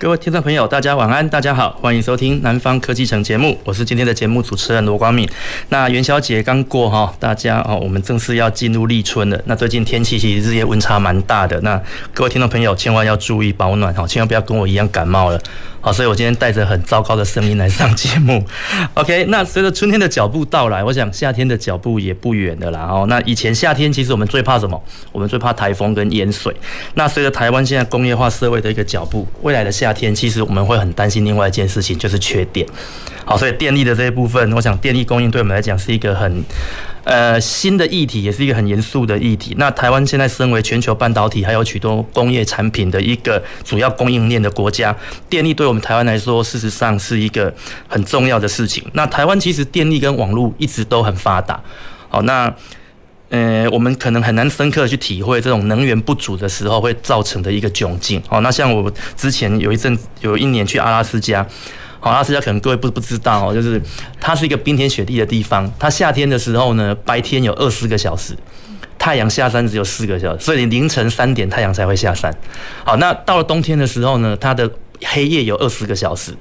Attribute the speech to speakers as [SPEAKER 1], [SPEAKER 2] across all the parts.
[SPEAKER 1] 各位听众朋友，大家晚安，大家好，欢迎收听《南方科技城》节目，我是今天的节目主持人罗光敏。那元宵节刚过哈，大家哦，我们正式要进入立春了。那最近天气其实日夜温差蛮大的，那各位听众朋友千万要注意保暖哈，千万不要跟我一样感冒了。好，所以我今天带着很糟糕的声音来上节目。OK，那随着春天的脚步到来，我想夏天的脚步也不远的啦。哦，那以前夏天其实我们最怕什么？我们最怕台风跟淹水。那随着台湾现在工业化社会的一个脚步，未来的夏天其实我们会很担心另外一件事情，就是缺电。好，所以电力的这一部分，我想电力供应对我们来讲是一个很。呃，新的议题也是一个很严肃的议题。那台湾现在身为全球半导体还有许多工业产品的一个主要供应链的国家，电力对我们台湾来说，事实上是一个很重要的事情。那台湾其实电力跟网络一直都很发达。好，那呃，我们可能很难深刻去体会这种能源不足的时候会造成的一个窘境。好，那像我之前有一阵有一年去阿拉斯加。好，阿拉斯加可能各位不不知道哦，就是它是一个冰天雪地的地方。它夏天的时候呢，白天有二十个小时，太阳下山只有四个小时，所以你凌晨三点太阳才会下山。好，那到了冬天的时候呢，它的黑夜有二十个小时。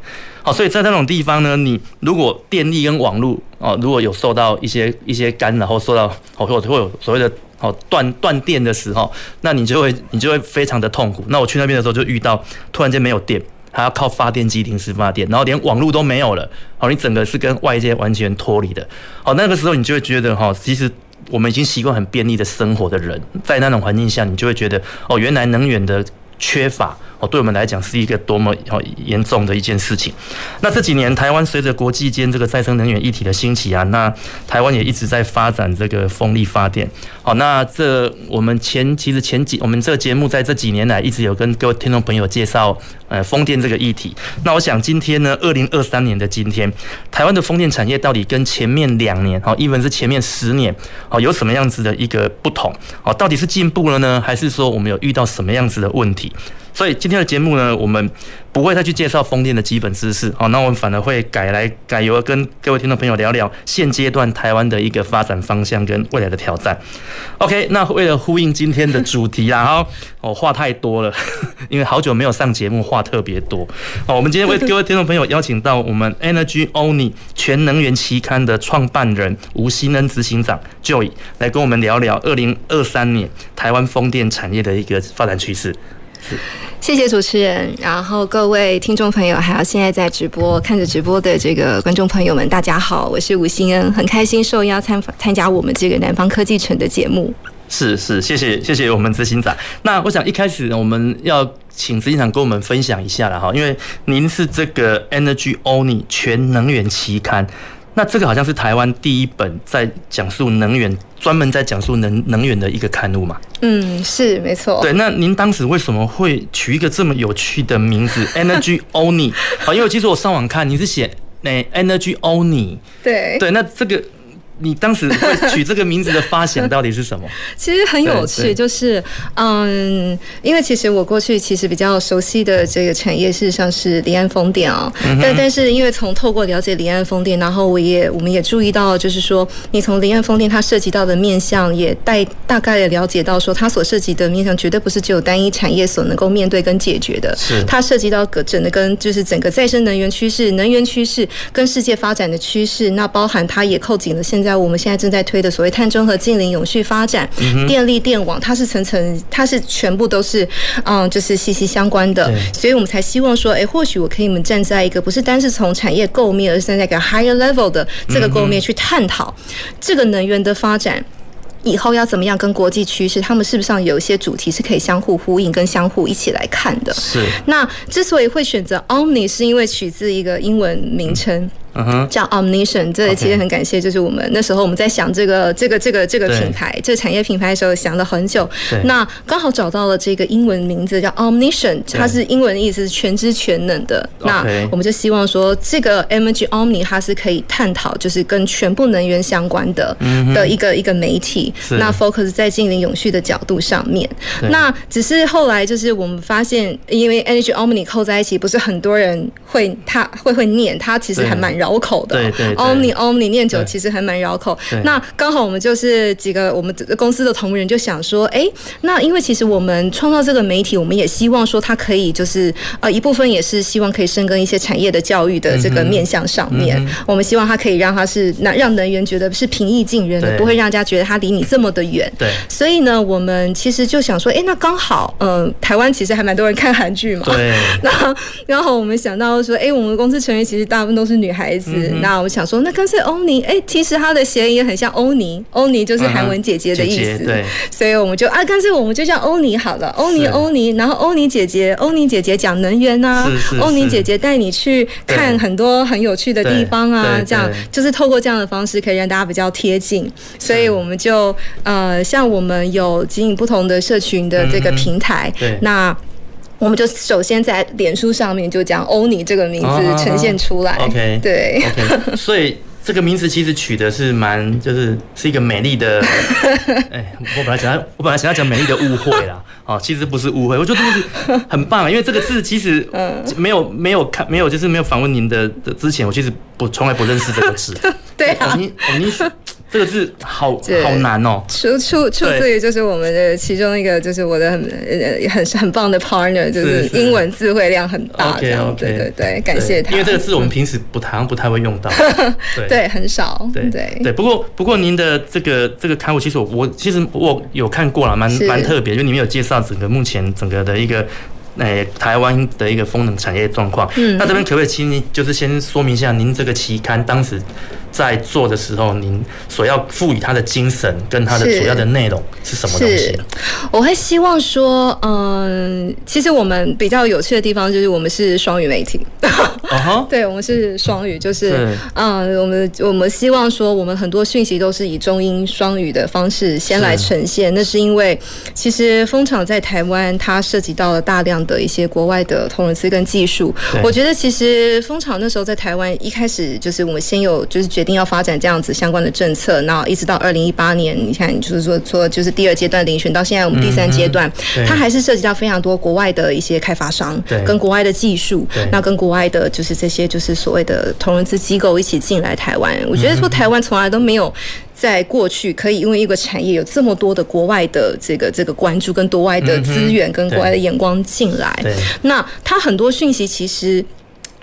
[SPEAKER 1] 好，所以在那种地方呢，你如果电力跟网络哦，如果有受到一些一些干扰，或受到或或会有所谓的哦断断电的时候，那你就会你就会非常的痛苦。那我去那边的时候就遇到突然间没有电。还要靠发电机临时发电，然后连网络都没有了，好，你整个是跟外界完全脱离的，好，那个时候你就会觉得哈，其实我们已经习惯很便利的生活的人，在那种环境下，你就会觉得哦，原来能源的缺乏。哦，对我们来讲是一个多么哦严重的一件事情。那这几年，台湾随着国际间这个再生能源议题的兴起啊，那台湾也一直在发展这个风力发电。好，那这我们前其实前几我们这个节目在这几年来一直有跟各位听众朋友介绍呃风电这个议题。那我想今天呢，二零二三年的今天，台湾的风电产业到底跟前面两年好，even 是前面十年好有什么样子的一个不同？好，到底是进步了呢，还是说我们有遇到什么样子的问题？所以今天的节目呢，我们不会再去介绍风电的基本知识，好，那我们反而会改来改由跟各位听众朋友聊聊现阶段台湾的一个发展方向跟未来的挑战。OK，那为了呼应今天的主题啦，哈，哦，话太多了，因为好久没有上节目，话特别多。好，我们今天为各位听众朋友邀请到我们 Energy Only 全能源期刊的创办人吴欣恩执行长 Joy 来跟我们聊聊二零二三年台湾风电产业的一个发展趋势。
[SPEAKER 2] 谢谢主持人，然后各位听众朋友，还有现在在直播看着直播的这个观众朋友们，大家好，我是吴欣恩，很开心受邀参参加我们这个南方科技城的节目。
[SPEAKER 1] 是是，谢谢谢谢我们执行长。那我想一开始我们要请执行长跟我们分享一下了哈，因为您是这个 Energy Only 全能源期刊。那这个好像是台湾第一本在讲述能源，专门在讲述能能源的一个刊物嘛？
[SPEAKER 2] 嗯，是没错。
[SPEAKER 1] 对，那您当时为什么会取一个这么有趣的名字 “Energy Only”？啊，因为其实我上网看，你是写那 “Energy Only”。
[SPEAKER 2] 对
[SPEAKER 1] 对，那这个。你当时会取这个名字的发想到底是什么？
[SPEAKER 2] 其实很有趣，就是嗯，因为其实我过去其实比较熟悉的这个产业，事实上是离岸风电啊。但但是因为从透过了解离岸风电，然后我也我们也注意到，就是说你从离岸风电它涉及到的面向，也带大概的了解到说，它所涉及的面向绝对不是只有单一产业所能够面对跟解决的。
[SPEAKER 1] 是
[SPEAKER 2] 它涉及到个整个跟就是整个再生能源趋势、能源趋势跟世界发展的趋势，那包含它也扣紧了现在。在我们现在正在推的所谓碳中和、近零、永续发展、电力电网，它是层层，它是全部都是，嗯，就是息息相关的。所以我们才希望说，哎，或许我可以们站在一个不是单是从产业构面，而是站在一个 higher level 的这个构面去探讨这个能源的发展。以后要怎么样跟国际趋势，他们是不是上有一些主题是可以相互呼应跟相互一起来看的？
[SPEAKER 1] 是。
[SPEAKER 2] 那之所以会选择 Omni，是因为取自一个英文名称，
[SPEAKER 1] 嗯哼，
[SPEAKER 2] 叫 Omnition。这其实很感谢，就是我们那时候我们在想这个这个这个这个品牌，这个产业品牌的时候想了很久。那刚好找到了这个英文名字叫 Omnition，它是英文的意思是全知全能的。那我们就希望说，这个 Energy Omni 它是可以探讨就是跟全部能源相关的的一个一个媒体。那 focus 在净零永续的角度上面。那只是后来就是我们发现，因为 Energy Omni 扣在一起，不是很多人会他会会念，它其实还蛮绕口的。
[SPEAKER 1] 对对
[SPEAKER 2] ，Omni Omni 念久其实还蛮绕口。那刚好我们就是几个我们公司的同仁就想说，哎，那因为其实我们创造这个媒体，我们也希望说它可以就是呃一部分也是希望可以深耕一些产业的教育的这个面向上面。我们希望它可以让它是让让能源觉得是平易近人的，不会让人家觉得它离你这么的远。
[SPEAKER 1] 对。
[SPEAKER 2] 所以呢，我们其实就想说，哎，那刚好，嗯，台湾其实还蛮多人看韩剧嘛。
[SPEAKER 1] 对。
[SPEAKER 2] 那刚好我们想到说，哎，我们公司成员其实大部分都是女孩子。那我们想说，那干脆欧尼，哎，其实它的谐音也很像欧尼，欧尼就是韩文姐姐的意思。对。所以我们就啊，干脆我们就叫欧尼好了，欧尼欧尼，然后欧尼姐姐，欧尼姐姐讲能源啊，欧尼姐姐带你去看很多很有趣的地方啊，这样就是透过这样的方式可以让大家比较贴近。所以我们就呃，像我们有经营不同的社群的这个平台，那。我们就首先在脸书上面就将欧尼这个名字呈现出来。
[SPEAKER 1] OK，
[SPEAKER 2] 对。
[SPEAKER 1] OK，所以这个名字其实取的是蛮，就是是一个美丽的。哎，我本来想要，我本来想要讲美丽的误会啦。哦，其实不是误会，我觉得这个字很棒，因为这个字其实 没有没有看没有就是没有访问您的的之前，我其实不从来不认识这个字。
[SPEAKER 2] 对啊。
[SPEAKER 1] 欧尼欧尼。这个字好好难哦，
[SPEAKER 2] 出出出自于就是我们的其中一个，就是我的很呃很很棒的 partner，就是英文词汇量很大，这样对对对，感谢他。
[SPEAKER 1] 因为这个字我们平时不太不太会用到，
[SPEAKER 2] 对很少，对对
[SPEAKER 1] 对。不过不过您的这个这个刊物，其实我我其实我有看过了，蛮蛮特别，就里面有介绍整个目前整个的一个。诶，台湾的一个风能产业状况。嗯，那这边可不可以请您就是先说明一下，您这个期刊当时在做的时候，您所要赋予它的精神跟它的主要的内容是什么东西？
[SPEAKER 2] 我会希望说，嗯，其实我们比较有趣的地方就是我们是双语媒体。Uh-huh? 对，我们是双语，就是嗯，我们我们希望说，我们很多讯息都是以中英双语的方式先来呈现。那是因为其实风场在台湾，它涉及到了大量。的一些国外的同仁资跟技术，我觉得其实风场那时候在台湾一开始就是我们先有就是决定要发展这样子相关的政策，然后一直到二零一八年，你看就是说说就是第二阶段遴选到现在我们第三阶段，它还是涉及到非常多国外的一些开发商，跟国外的技术，那跟国外的就是这些就是所谓的投融资机构一起进来台湾，我觉得说台湾从来都没有。在过去，可以因为一个产业有这么多的国外的这个这个关注，跟国外的资源，跟国外的眼光进来，那它很多讯息其实。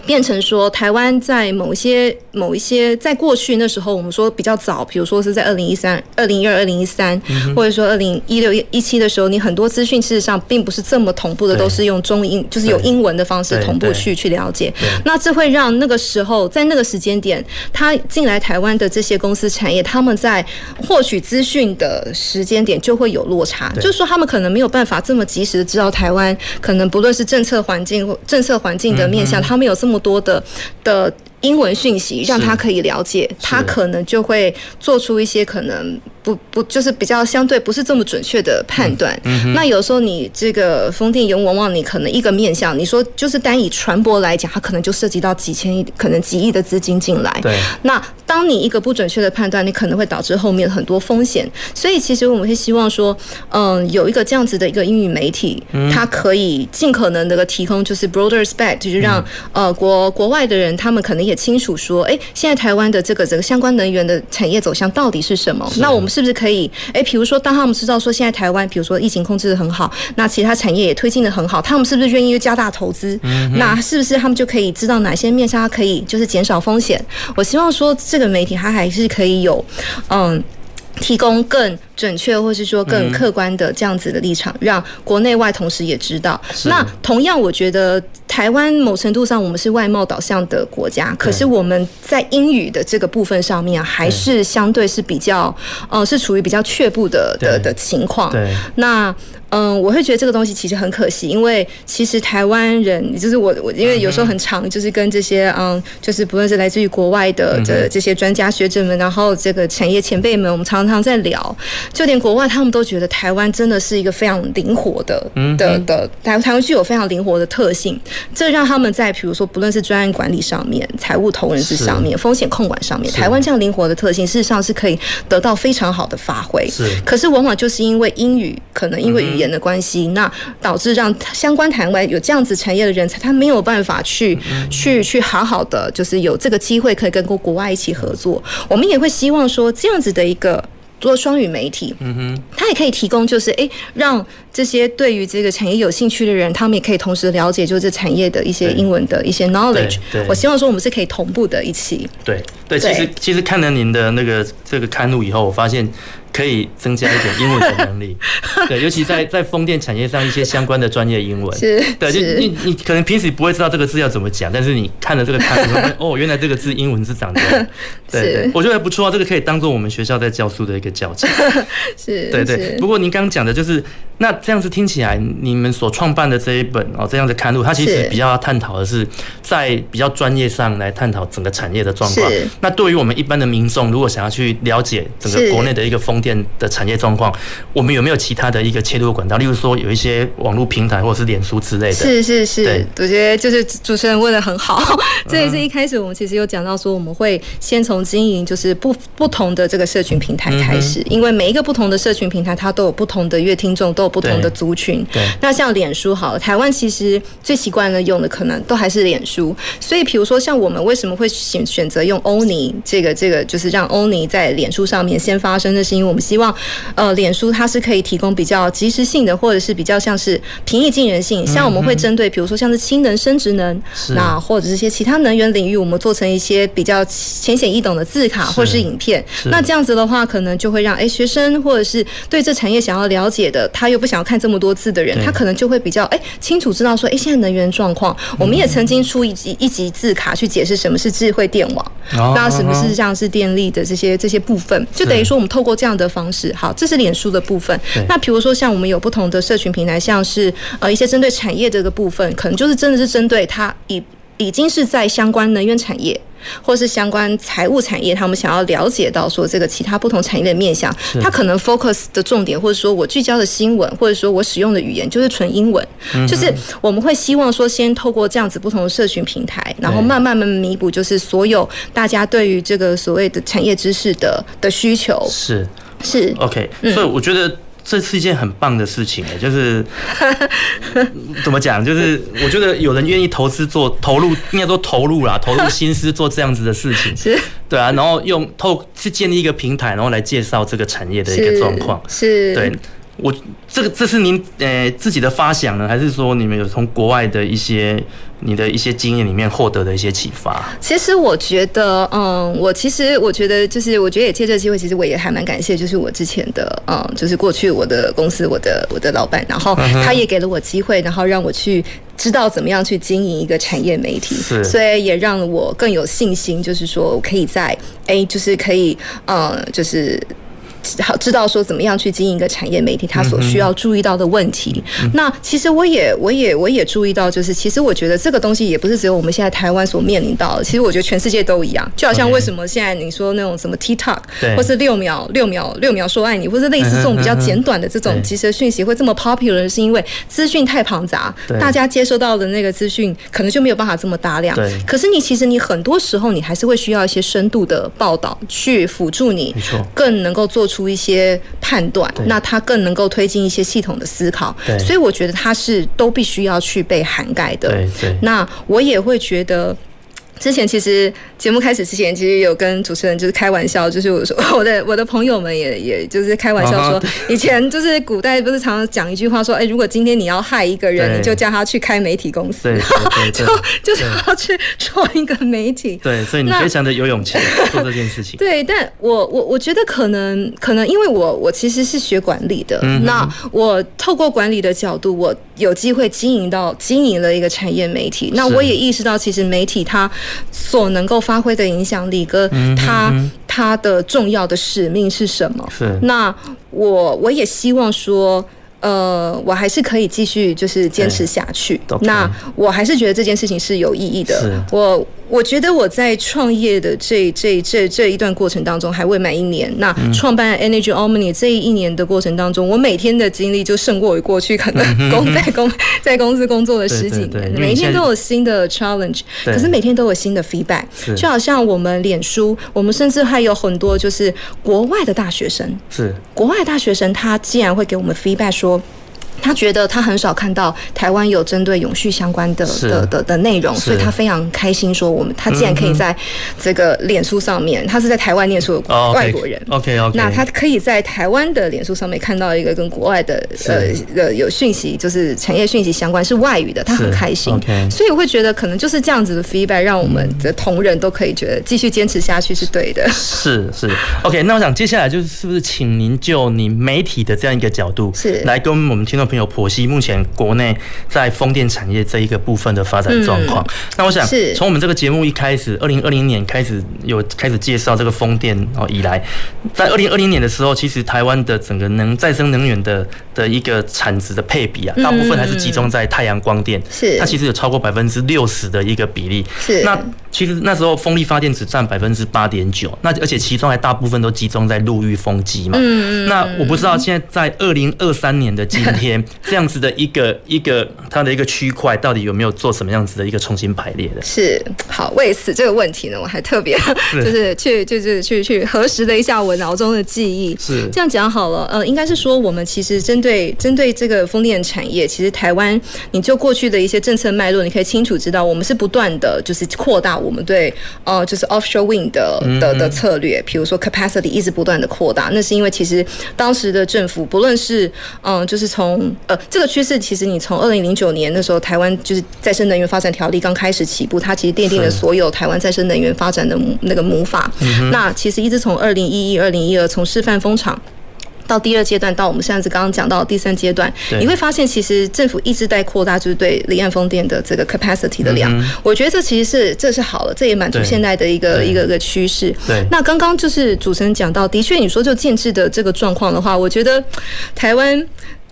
[SPEAKER 2] 变成说，台湾在某一些、某一些，在过去那时候，我们说比较早，比如说是在二零一三、二零一二、二零一三，或者说二零一六、一七的时候，你很多资讯事实上并不是这么同步的，都是用中英，就是有英文的方式同步去去了解。那这会让那个时候，在那个时间点，他进来台湾的这些公司产业，他们在获取资讯的时间点就会有落差，就是说他们可能没有办法这么及时的知道台湾可能不论是政策环境或政策环境的面向，他们有这么。多的的英文讯息，让他可以了解，他可能就会做出一些可能。不不，就是比较相对不是这么准确的判断。嗯嗯、那有时候你这个风电业，往往你可能一个面向，你说就是单以传播来讲，它可能就涉及到几千亿，可能几亿的资金进来。对。那当你一个不准确的判断，你可能会导致后面很多风险。所以其实我们会希望说，嗯，有一个这样子的一个英语媒体，它可以尽可能的提供就是 broader spec，就是让呃国国外的人他们可能也清楚说，哎，现在台湾的这个这个相关能源的产业走向到底是什么？那我们。是不是可以？哎，比如说，当他们知道说现在台湾，比如说疫情控制的很好，那其他产业也推进的很好，他们是不是愿意加大投资？嗯，那是不是他们就可以知道哪些面向它可以就是减少风险？我希望说这个媒体它还是可以有，嗯，提供更准确，或是说更客观的这样子的立场，嗯、让国内外同时也知道。那同样，我觉得台湾某程度上我们是外贸导向的国家，可是我们在英语的这个部分上面，还是相对是比较，呃，是处于比较却步的的的情况。对，那。嗯，我会觉得这个东西其实很可惜，因为其实台湾人，就是我我，因为有时候很常就是跟这些嗯，就是不论是来自于国外的的这些专家学者们，然后这个产业前辈们，我们常常在聊，就连国外他们都觉得台湾真的是一个非常灵活的的的台台湾具有非常灵活的特性，这让他们在比如说不论是专案管理上面、财务投人之上面、风险控管上面，台湾这样灵活的特性，事实上是可以得到非常好的发挥。是，可是往往就是因为英语，可能因为语言的关系，那导致让相关台湾有这样子产业的人才，他没有办法去去去好好的，就是有这个机会可以跟国国外一起合作。我们也会希望说，这样子的一个做双语媒体，嗯哼，他也可以提供，就是诶，让这些对于这个产业有兴趣的人，他们也可以同时了解，就是这产业的一些英文的一些 knowledge。我希望说，我们是可以同步的一起。
[SPEAKER 1] 对对，其实其实看了您的那个这个刊物以后，我发现。可以增加一点英文的能力，对，尤其在在风电产业上一些相关的专业英文，是，对，就你你可能平时不会知道这个字要怎么讲，但是你看了这个刊物，哦，原来这个字英文是长这样，对对，我觉得还不错啊，这个可以当做我们学校在教书的一个教材，是，对对。不过您刚刚讲的就是，那这样子听起来，你们所创办的这一本哦，这样的刊物，它其实比较要探讨的是在比较专业上来探讨整个产业的状况。那对于我们一般的民众，如果想要去了解整个国内的一个风电的产业状况，我们有没有其他的一个切入管道？例如说，有一些网络平台或者是脸书之类的。
[SPEAKER 2] 是是是，对，我觉得就是主持人问的很好。这也是一开始我们其实有讲到说，我们会先从经营就是不不同的这个社群平台开始，因为每一个不同的社群平台，它都有不同的乐听众，都有不同的族群。对。那像脸书好了，台湾其实最习惯的用的可能都还是脸书。所以，比如说像我们为什么会选选择用欧尼这个这个，就是让欧尼在脸书上面先发生，那是因为我们希望。呃，脸书它是可以提供比较及时性的，或者是比较像是平易近人性。像我们会针对，比如说像是氢能、生殖能，那或者是一些其他能源领域，我们做成一些比较浅显易懂的字卡或者是影片。那这样子的话，可能就会让哎学生或者是对这产业想要了解的，他又不想要看这么多字的人，他可能就会比较哎清楚知道说，哎现在能源状况。我们也曾经出一集一集字卡去解释什么是智慧电网，那什么是像是电力的这些这些部分，就等于说我们透过这样的方式。好，这是脸书的部分。那比如说，像我们有不同的社群平台，像是呃一些针对产业这个部分，可能就是真的是针对它已已经是在相关能源产业，或是相关财务产业，他们想要了解到说这个其他不同产业的面向，他可能 focus 的重点，或者说我聚焦的新闻，或者说我使用的语言就是纯英文。就是我们会希望说，先透过这样子不同的社群平台，然后慢慢慢慢弥补，就是所有大家对于这个所谓的产业知识的的需求。是。是 OK，所以我觉得这是一件很棒的事情诶，就是怎么讲，就是我觉得有人愿意投资做投入，应该说投入啦，投入心思做这样子的事情，是，对啊，然后用透去建立一个平台，然后来介绍这个产业的一个状况，是，对。我这个这是您呃自己的发想呢，还是说你们有从国外的一些你的一些经验里面获得的一些启发？其实我觉得，嗯，我其实我觉得就是，我觉得也借这个机会，其实我也还蛮感谢，就是我之前的，嗯，就是过去我的公司，我的我的老板，然后他也给了我机会，然后让我去知道怎么样去经营一个产业媒体，是，所以也让我更有信心，就是说我可以在，哎，就是可以，嗯，就是。好，知道说怎么样去经营一个产业媒体，他所需要注意到的问题。嗯、那其实我也，我也，我也注意到，就是其实我觉得这个东西也不是只有我们现在台湾所面临到的。其实我觉得全世界都一样。就好像为什么现在你说那种什么 TikTok，或是六秒六秒六秒说爱你，或是类似这种比较简短的这种即时讯息会这么 popular，是因为资讯太庞杂，大家接收到的那个资讯可能就没有办法这么大量。可是你其实你很多时候你还是会需要一些深度的报道去辅助你，更能够做出。出一些判断，那它更能够推进一些系统的思考，所以我觉得它是都必须要去被涵盖的。对对，那我也会觉得。之前其实节目开始之前，其实有跟主持人就是开玩笑，就是我说 我的我的朋友们也也就是开玩笑说，以前就是古代不是常常讲一句话说，哎，如果今天你要害一个人，你就叫他去开媒体公司，就就是要去创一个媒体。
[SPEAKER 1] 对，所以你非常的有勇气 做这件事情。
[SPEAKER 2] 对，但我我我觉得可能可能因为我我其实是学管理的，嗯、那我透过管理的角度，我有机会经营到经营了一个产业媒体，那我也意识到其实媒体它。所能够发挥的影响力，跟他他的重要的使命是什么？
[SPEAKER 1] 是。
[SPEAKER 2] 那我我也希望说，呃，我还是可以继续就是坚持下去。那我还是觉得这件事情是有意义的。我。我觉得我在创业的这这这这一段过程当中还未满一年，那创办 Energy Omni 这一年的过程当中，我每天的精力就胜过于过去可能工在公 在公司工作了十几年，每一天都有新的 challenge，可是每天都有新的 feedback，就好像我们脸书，我们甚至还有很多就是国外的大学生，
[SPEAKER 1] 是。
[SPEAKER 2] 国外的大学生，他竟然会给我们 feedback 说。他觉得他很少看到台湾有针对永续相关的的的的内容，所以他非常开心说我们他竟然可以在这个脸书上面，他是在台湾念书的外国人
[SPEAKER 1] ，OK OK，
[SPEAKER 2] 那他可以在台湾的脸书上面看到一个跟国外的呃呃有讯息，就是产业讯息相关是外语的，他很开心。所以我会觉得可能就是这样子的 feedback，让我们的同仁都可以觉得继续坚持下去是对的，
[SPEAKER 1] 是是。OK，那我想接下来就是是不是请您就你媒体的这样一个角度是。来跟我们听众朋友剖析目前国内在风电产业这一个部分的发展状况。那我想从我们这个节目一开始，二零二零年开始有开始介绍这个风电哦以来，在二零二零年的时候，其实台湾的整个能再生能源的的一个产值的配比啊，大部分还是集中在太阳光电，是它其实有超过百分之六十的一个比例。是那其实那时候风力发电只占百分之八点九，那而且其中还大部分都集中在陆域风机嘛。嗯那我不知道现在在二零二三年的今天。这样子的一个一个它的一个区块，到底有没有做什么样子的一个重新排列的？
[SPEAKER 2] 是好，为此这个问题呢，我还特别 就是去就是去去核实了一下我脑中的记忆。是这样讲好了，呃，应该是说我们其实针对针对这个风电产业，其实台湾你就过去的一些政策脉络，你可以清楚知道，我们是不断的就是扩大我们对呃就是 offshore wind 的的的策略，比如说 capacity 一直不断的扩大，那是因为其实当时的政府不论是嗯、呃、就是从呃。这个趋势其实，你从二零零九年那时候，台湾就是再生能源发展条例刚开始起步，它其实奠定了所有台湾再生能源发展的那个母法。那其实一直从二零一一、二零一二，从示范风场到第二阶段，到我们现在是刚刚讲到第三阶段，你会发现，其实政府一直在扩大，就是对离岸风电的这个 capacity 的量。我觉得这其实是这是好了，这也满足现在的一个一个一个趋势。对。那刚刚就是主持人讲到，的确你说就建制的这个状况的话，我觉得台湾。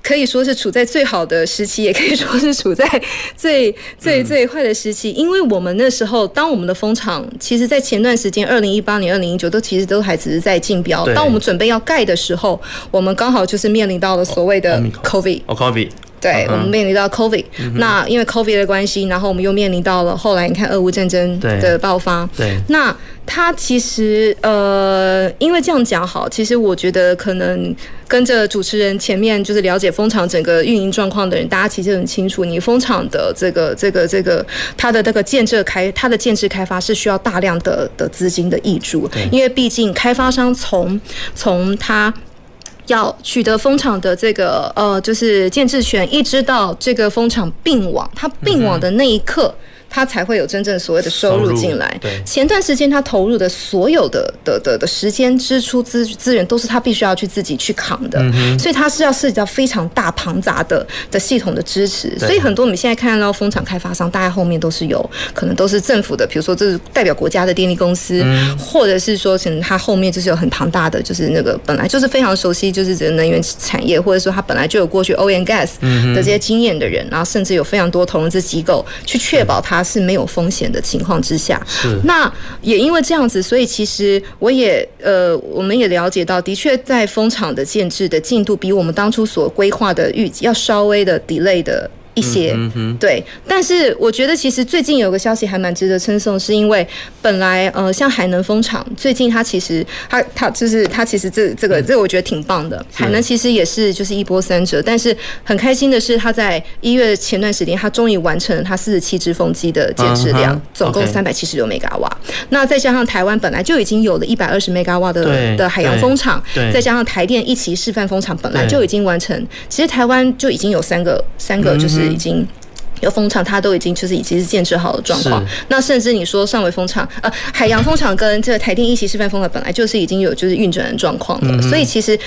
[SPEAKER 2] 可以说是处在最好的时期，也可以说是处在 最最最坏的时期，因为我们那时候，当我们的风场，其实，在前段时间，二零一八年、二零一九都其实都还只是在竞标。当我们准备要盖的时候，我们刚好就是面临到了所谓的 COVID。
[SPEAKER 1] COVID。
[SPEAKER 2] 对，我们面临到 COVID，那因为 COVID 的关系，然后我们又面临到了后来你看俄乌战争的爆发。对，那它其实呃，因为这样讲好，其实我觉得可能跟着主持人前面就是了解蜂场整个运营状况的人，大家其实很清楚，你蜂场的这个这个这个它的这个建设开，它的建设开发是需要大量的的资金的挹注，因为毕竟开发商从从他。要取得蜂场的这个呃，就是建制权，一直到这个蜂场并网，它并网的那一刻。他才会有真正所谓的收入进来。对，前段时间他投入的所有的的的的时间支出资资源都是他必须要去自己去扛的，所以他是要涉及到非常大庞杂的的系统的支持。所以很多我们现在看到风场开发商，大概后面都是有可能都是政府的，比如说这是代表国家的电力公司，或者是说可能他后面就是有很庞大的，就是那个本来就是非常熟悉就是这个能源产业，或者说他本来就有过去 and gas 的这些经验的人，然后甚至有非常多投资机构去确保他。是没有风险的情况之下，是。那也因为这样子，所以其实我也呃，我们也了解到，的确在风场的建制的进度比我们当初所规划的预计要稍微的 delay 的一些，
[SPEAKER 1] 嗯哼，
[SPEAKER 2] 对。但是我觉得其实最近有个消息还蛮值得称颂，是因为本来呃像海能风场最近它其实它它就是它其实这这个这个我觉得挺棒的，海能其实也是就是一波三折，但是很开心的是它在一月前段时间它终于完成了它四十七支风机的建置量，总共三百七十六 mega 瓦。那再加上台湾本来就已经有了一百二十 mega 瓦的的海洋风场，再加上台电一期示范风场本来就已经完成，其实台湾就已经有三个三个就是。已经有风场，它都已经就是已经是建设好的状况。那甚至你说上尾风场，呃，海洋风场跟这个台电一期示范风场本来就是已经有就是运转的状况了，嗯、所以其实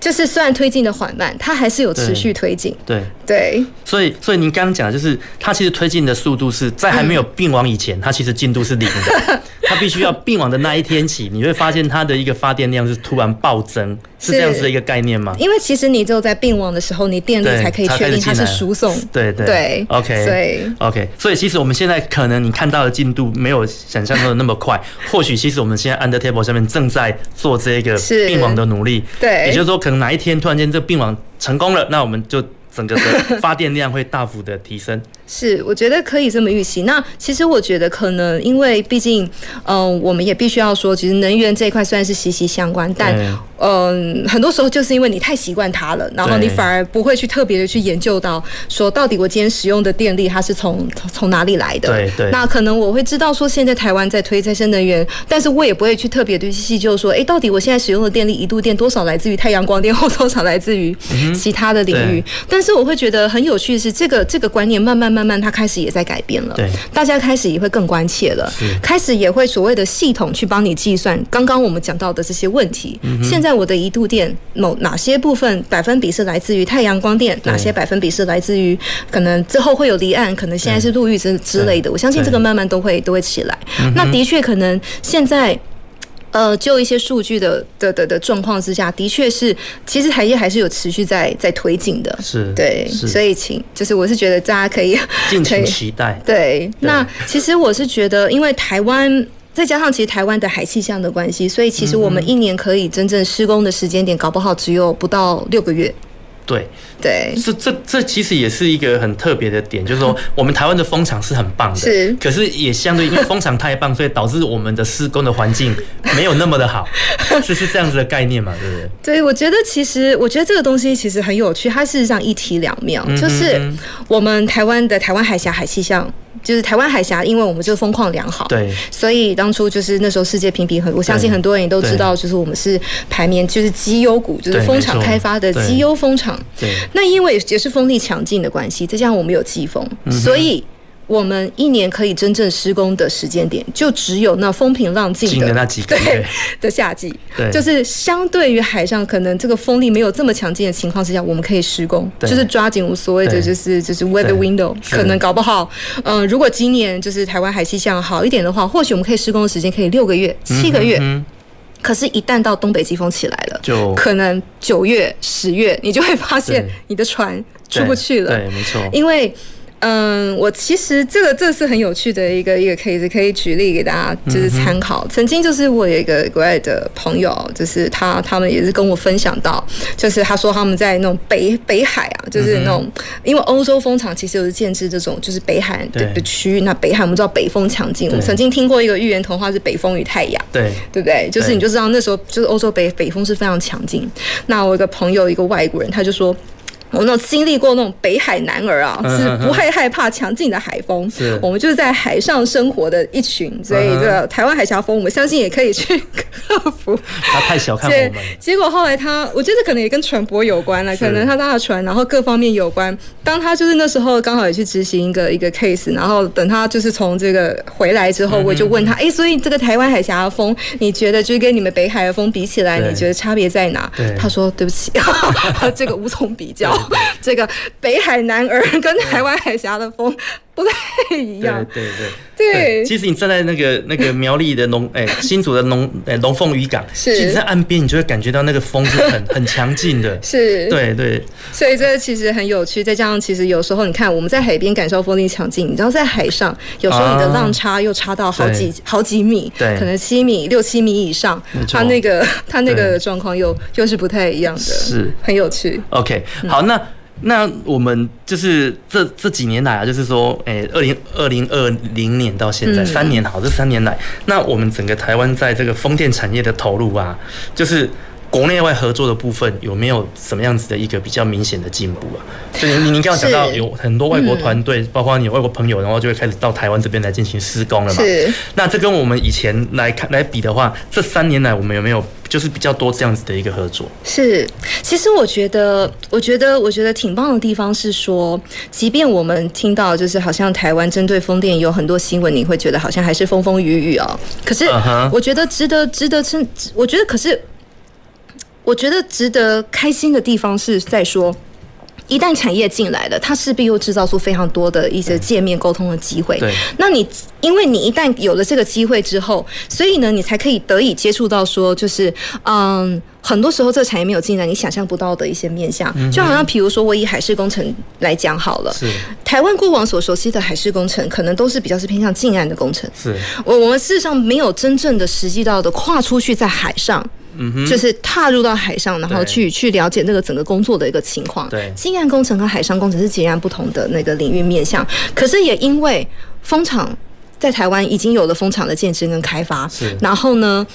[SPEAKER 2] 就是虽然推进的缓慢，它还是有持续推进。对对，
[SPEAKER 1] 所以所以您刚刚讲的就是，它其实推进的速度是在还没有并网以前，它其实进度是零的。它必须要并网的那一天起，你会发现它的一个发电量是突然暴增。是这样子的一个概念吗？
[SPEAKER 2] 因为其实你只有在并网的时候，你电力才可以确定它是输送。
[SPEAKER 1] 对对
[SPEAKER 2] 对
[SPEAKER 1] ，OK，
[SPEAKER 2] 所以
[SPEAKER 1] OK，所以其实我们现在可能你看到的进度没有想象中的那么快。或许其实我们现在 under table 下面正在做这个并网的努力。
[SPEAKER 2] 对，
[SPEAKER 1] 也就是说，等哪一天突然间这并网成功了，那我们就整个的发电量会大幅的提升。
[SPEAKER 2] 是，我觉得可以这么预期。那其实我觉得可能，因为毕竟，嗯、呃，我们也必须要说，其实能源这一块虽然是息息相关，但，嗯、呃，很多时候就是因为你太习惯它了，然后你反而不会去特别的去研究到，说到底我今天使用的电力它是从从哪里来的。
[SPEAKER 1] 对对。
[SPEAKER 2] 那可能我会知道说，现在台湾在推再生能源，但是我也不会去特别的去细究说，哎，到底我现在使用的电力一度电多少来自于太阳光电，或多少来自于其他的领域。但是我会觉得很有趣的是，这个这个观念慢慢慢。慢慢，它开始也在改变了。对，大家开始也会更关切了，开始也会所谓的系统去帮你计算刚刚我们讲到的这些问题。现在我的一度电某哪些部分百分比是来自于太阳光电，哪些百分比是来自于可能之后会有离岸，可能现在是陆域之之类的。我相信这个慢慢都会都会起来。那的确可能现在。呃，就一些数据的的的的状况之下，的确是，其实台业还是有持续在在推进的，
[SPEAKER 1] 是
[SPEAKER 2] 对，是所以请就是我是觉得大家可以
[SPEAKER 1] 敬请期待。
[SPEAKER 2] 对，对那其实我是觉得，因为台湾再加上其实台湾的海气象的关系，所以其实我们一年可以真正施工的时间点，搞不好只有不到六个月。
[SPEAKER 1] 对
[SPEAKER 2] 对，
[SPEAKER 1] 这这这其实也是一个很特别的点，就是说 我们台湾的风场是很棒的，
[SPEAKER 2] 是，
[SPEAKER 1] 可是也相对因为风场太棒，所以导致我们的施工的环境没有那么的好，就是这样子的概念嘛，对不对？
[SPEAKER 2] 对，我觉得其实我觉得这个东西其实很有趣，它事实上一体两面，就是我们台湾的台湾海峡海气象。就是台湾海峡，因为我们这个风况良好，
[SPEAKER 1] 对，
[SPEAKER 2] 所以当初就是那时候世界评比很，我相信很多人也都知道，就是我们是排名就是绩优股，就是风场开发的绩优风场。对，那因为也是风力强劲的关系，再加上我们有季风，所以。我们一年可以真正施工的时间点，就只有那风平浪静的，
[SPEAKER 1] 的那几个月
[SPEAKER 2] 对的夏季。对，就是相对于海上可能这个风力没有这么强劲的情况之下，我们可以施工，就是抓紧无所谓的就是就是 weather window。可能搞不好，嗯、呃，如果今年就是台湾海气象好一点的话，或许我们可以施工的时间可以六个月、七个月。嗯、可是，一旦到东北季风起来了，就可能九月、十月，你就会发现你的船出不去了。
[SPEAKER 1] 对，对没错，
[SPEAKER 2] 因为。嗯，我其实这个这是很有趣的一个一个 case，可以举例给大家就是参考。曾经就是我有一个国外的朋友，就是他他们也是跟我分享到，就是他说他们在那种北北海啊，就是那种因为欧洲风场其实有建置这种就是北海的的区域。那北海我们知道北风强劲，我们曾经听过一个寓言童话是北风与太阳，对对不对？就是你就知道那时候就是欧洲北北风是非常强劲。那我一个朋友一个外国人他就说。我那种经历过那种北海男儿啊，是不会害怕强劲的海风。是，我们就是在海上生活的一群，所以这个台湾海峡风，我们相信也可以去克服。
[SPEAKER 1] 他太小看我们。
[SPEAKER 2] 结果后来他，我觉得可能也跟船舶有关了，可能他搭的船，然后各方面有关。当他就是那时候刚好也去执行一个一个 case，然后等他就是从这个回来之后，我就问他，哎，所以这个台湾海峡的风，你觉得就是跟你们北海的风比起来，你觉得差别在哪？他说，对不起，这个无从比较。这个北海男儿跟台湾海峡的风不太一样。
[SPEAKER 1] 对对对对。其实你站在那个那个苗栗的龙 哎新竹的龙哎龙凤渔港，其实在岸边你就会感觉到那个风是很 很强劲的。是。对对。
[SPEAKER 2] 所以这其实很有趣。再加上其实有时候你看我们在海边感受风力强劲，你知道在海上有时候你的浪差又差到好几好几米，对，可能七米六七米以上，它那个它那个状况又又是不太一样的。是。很有趣。
[SPEAKER 1] OK，好那。那我们就是这这几年来啊，就是说，诶，二零二零二零年到现在、嗯、三年，好，这三年来，那我们整个台湾在这个风电产业的投入啊，就是。国内外合作的部分有没有什么样子的一个比较明显的进步啊？所以你你刚刚讲到有很多外国团队，包括你外国朋友，然后就会开始到台湾这边来进行施工了嘛？是。那这跟我们以前来看来比的话，这三年来我们有没有就是比较多这样子的一个合作？
[SPEAKER 2] 是。其实我觉得，我觉得，我觉得挺棒的地方是说，即便我们听到就是好像台湾针对风电有很多新闻，你会觉得好像还是风风雨雨哦。可是我觉得值得值得称，我觉得可是。我觉得值得开心的地方是在说，一旦产业进来了，它势必又制造出非常多的一些界面沟通的机会。对，那你因为你一旦有了这个机会之后，所以呢，你才可以得以接触到说，就是嗯，很多时候这个产业没有进来，你想象不到的一些面向。就好像比如说，我以海事工程来讲好了，是台湾过往所熟悉的海事工程，可能都是比较是偏向近岸的工程。是我我们事实上没有真正的实际到的跨出去在海上。嗯，就是踏入到海上，然后去去了解那个整个工作的一个情况。对，近岸工程和海上工程是截然不同的那个领域面向。可是也因为风场在台湾已经有了风场的建设跟开发，是，然后呢，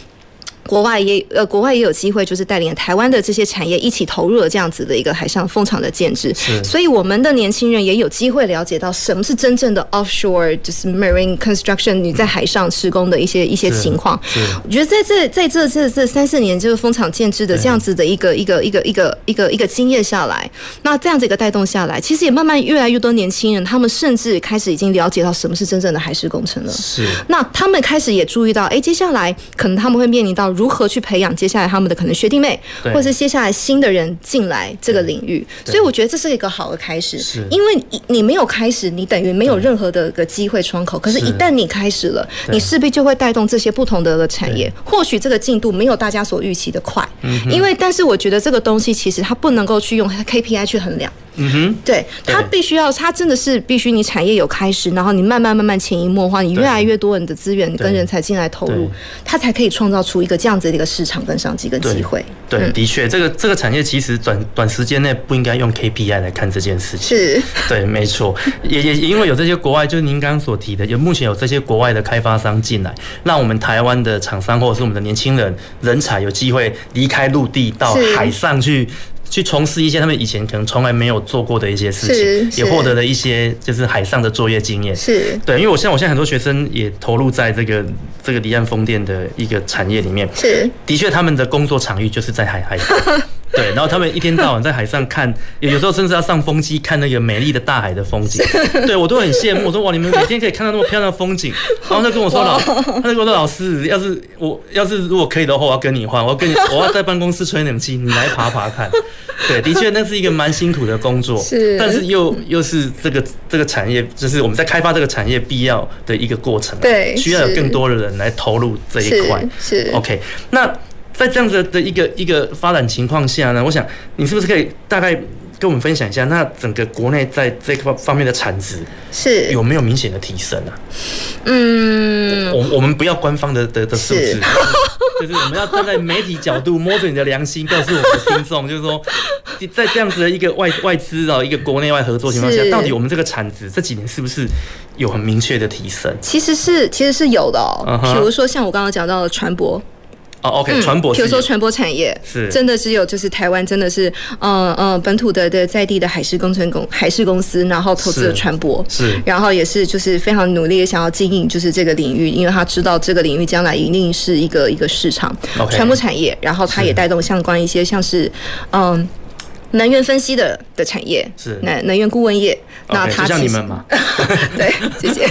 [SPEAKER 2] 国外也呃，国外也有机会，就是带领台湾的这些产业一起投入了这样子的一个海上风场的建制，所以我们的年轻人也有机会了解到什么是真正的 offshore，就是 marine construction，你在海上施工的一些一些情况。我觉得在这在这这这三四年这个风场建制的这样子的一个一个一个一个一个一个经验下来，那这样子一个带动下来，其实也慢慢越来越多年轻人，他们甚至开始已经了解到什么是真正的海事工程了。是，那他们开始也注意到，哎，接下来可能他们会面临到。如何去培养接下来他们的可能学弟妹，或者是接下来新的人进来这个领域？所以我觉得这是一个好的开始。因为你你没有开始，你等于没有任何的一个机会窗口。可是，一旦你开始了，你势必就会带动这些不同的产业。或许这个进度没有大家所预期的快，因为但是我觉得这个东西其实它不能够去用 KPI 去衡量。嗯哼，对，它必须要，它真的是必须你产业有开始，然后你慢慢慢慢潜移默化，你越来越多人的资源跟人才进来投入，它才可以创造出一个这样子的一个市场跟商机跟机会。
[SPEAKER 1] 对，的确，这个这个产业其实短短时间内不应该用 KPI 来看这件事情。是，对，没错，也也因为有这些国外，就是您刚刚所提的，有目前有这些国外的开发商进来，让我们台湾的厂商或者是我们的年轻人人才有机会离开陆地到海上去。去从事一些他们以前可能从来没有做过的一些事情，也获得了一些就是海上的作业经验。是对，因为我像我现在很多学生也投入在这个这个离岸风电的一个产业里面。是，的确他们的工作场域就是在海海上。对，然后他们一天到晚在海上看，有有时候甚至要上风机看那个美丽的大海的风景。对，我都很羡慕，我说哇，你们每天可以看到那么漂亮的风景。然后他跟我说老，他就跟我说老师，要是我要是如果可以的话，我要跟你换，我要跟你，我要在办公室吹冷气，你来爬爬看。对，的确那是一个蛮辛苦的工作，是，但是又又是这个这个产业，就是我们在开发这个产业必要的一个过程。对，需要有更多的人来投入这一块。是，是，OK，那。在这样子的一个一个发展情况下呢，我想你是不是可以大概跟我们分享一下，那整个国内在这个方面的产值是。有没有明显的提升啊？嗯，我我们不要官方的的的数字，就是我们要站在媒体角度，摸着你的良心，告诉我们的听众，就是说，在这样子的一个外外资啊，一个国内外合作情况下，到底我们这个产值这几年是不是有很明确的提升？
[SPEAKER 2] 其实是其实是有的哦，比如说像我刚刚讲到的船舶。
[SPEAKER 1] 哦，OK，船舶，
[SPEAKER 2] 比如说船舶产业是。真的只有就是台湾真的是，嗯嗯，本土的的在地的海事工程公海事公司，然后投资了船舶，是，然后也是就是非常努力想要经营就是这个领域，因为他知道这个领域将来一定是一个一个市场，船舶产业，然后他也带动相关一些像是，嗯。能源分析的的产业是。能 能源顾问业，那它其实对，谢谢。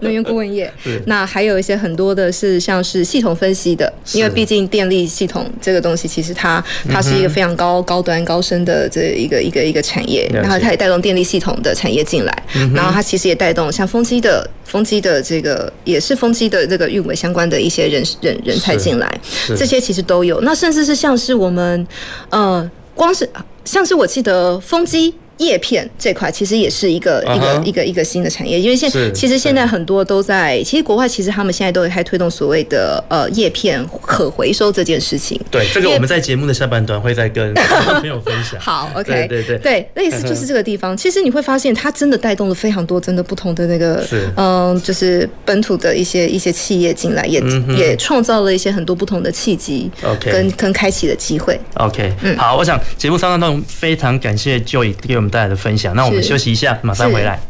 [SPEAKER 2] 能源顾问业。那还有一些很多的是像是系统分析的，因为毕竟电力系统这个东西其实它它是一个非常高高端高深的这一个一个一个产业，然后它也带动电力系统的产业进来，然后它其实也带动像风机的风机的这个也是风机的这个运维相关的一些人人人才进来，这些其实都有。那甚至是像是我们呃。光是像是我记得风机叶片这块其实也是一个、uh huh. 一个一个一个新的产业，因为
[SPEAKER 1] 现
[SPEAKER 2] 其实现在很多都在，其实国外其实他们现在都在推动所谓的呃叶片可回收这件事情。
[SPEAKER 1] 对，这个我们在节目的下半段会再跟 朋友分享。
[SPEAKER 2] 好，OK，
[SPEAKER 1] 对对对，
[SPEAKER 2] 对，类似就是这个地方，uh. 其实你会发现它真的带动了非常多真的不同的那个，
[SPEAKER 1] 是
[SPEAKER 2] 嗯，就是本土的一些一些企业进来，也、嗯、也创造了一些很多不同的契机，OK，跟跟开启的机会。
[SPEAKER 1] OK，嗯，好，我想节目上半段非常感谢 Joy 给我们带来的分享。那我们休息一下，马上回来。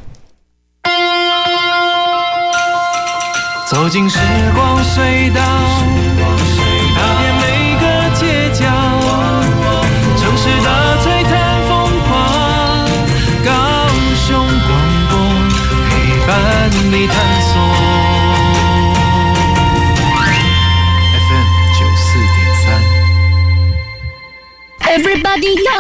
[SPEAKER 3] 走进时光隧道，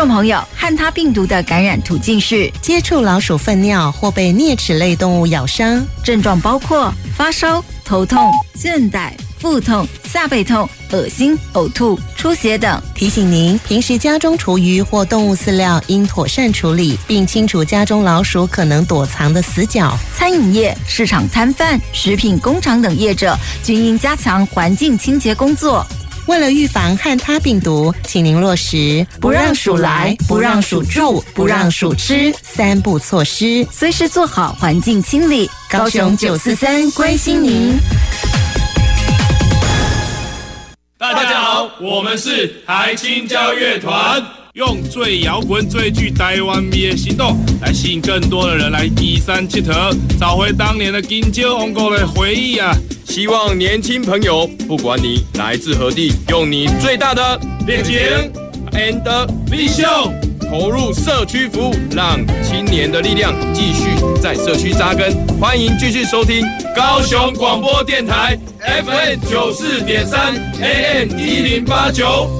[SPEAKER 4] 众朋友，汉他病毒的感染途径是
[SPEAKER 5] 接触老鼠粪尿或被啮齿类动物咬伤，
[SPEAKER 4] 症状包括发烧、头痛、倦怠、腹痛、下背痛、恶心、呕吐、出血等。
[SPEAKER 5] 提醒您，平时家中厨余或动物饲料应妥善处理，并清除家中老鼠可能躲藏的死角。
[SPEAKER 4] 餐饮业、市场摊贩、食品工厂等业者均应加强环境清洁工作。
[SPEAKER 5] 为了预防汉他病毒，请您落实
[SPEAKER 4] 不让鼠来、不让鼠住、不让鼠吃
[SPEAKER 5] 三步措施，
[SPEAKER 4] 随时做好环境清理。
[SPEAKER 5] 高雄九四三关心您。
[SPEAKER 6] 大家好，我们是台青交乐团。用最摇滚、最具台湾味的行动，来吸引更多的人来移山铁佗，找回当年的金蕉王国的回忆啊！希望年轻朋友，不管你来自何地，用你最大的热情 and 力量投入社区服务，让青年的力量继续在社区扎根。欢迎继续收听高雄广播电台 FM 九四点三 AM 一零八九。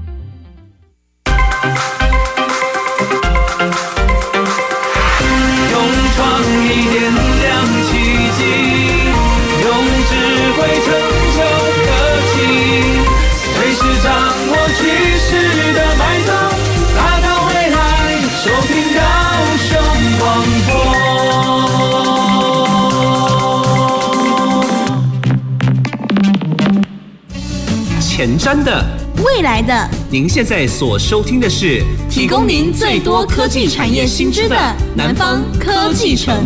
[SPEAKER 7] 点亮奇迹，用智慧成就科技，随时掌握趋势的脉动，打造未来，收听高雄广播。
[SPEAKER 8] 前瞻的，
[SPEAKER 4] 未来的。
[SPEAKER 8] 您现在所收听的是
[SPEAKER 4] 提供您最多科技产业新知的南方科技城。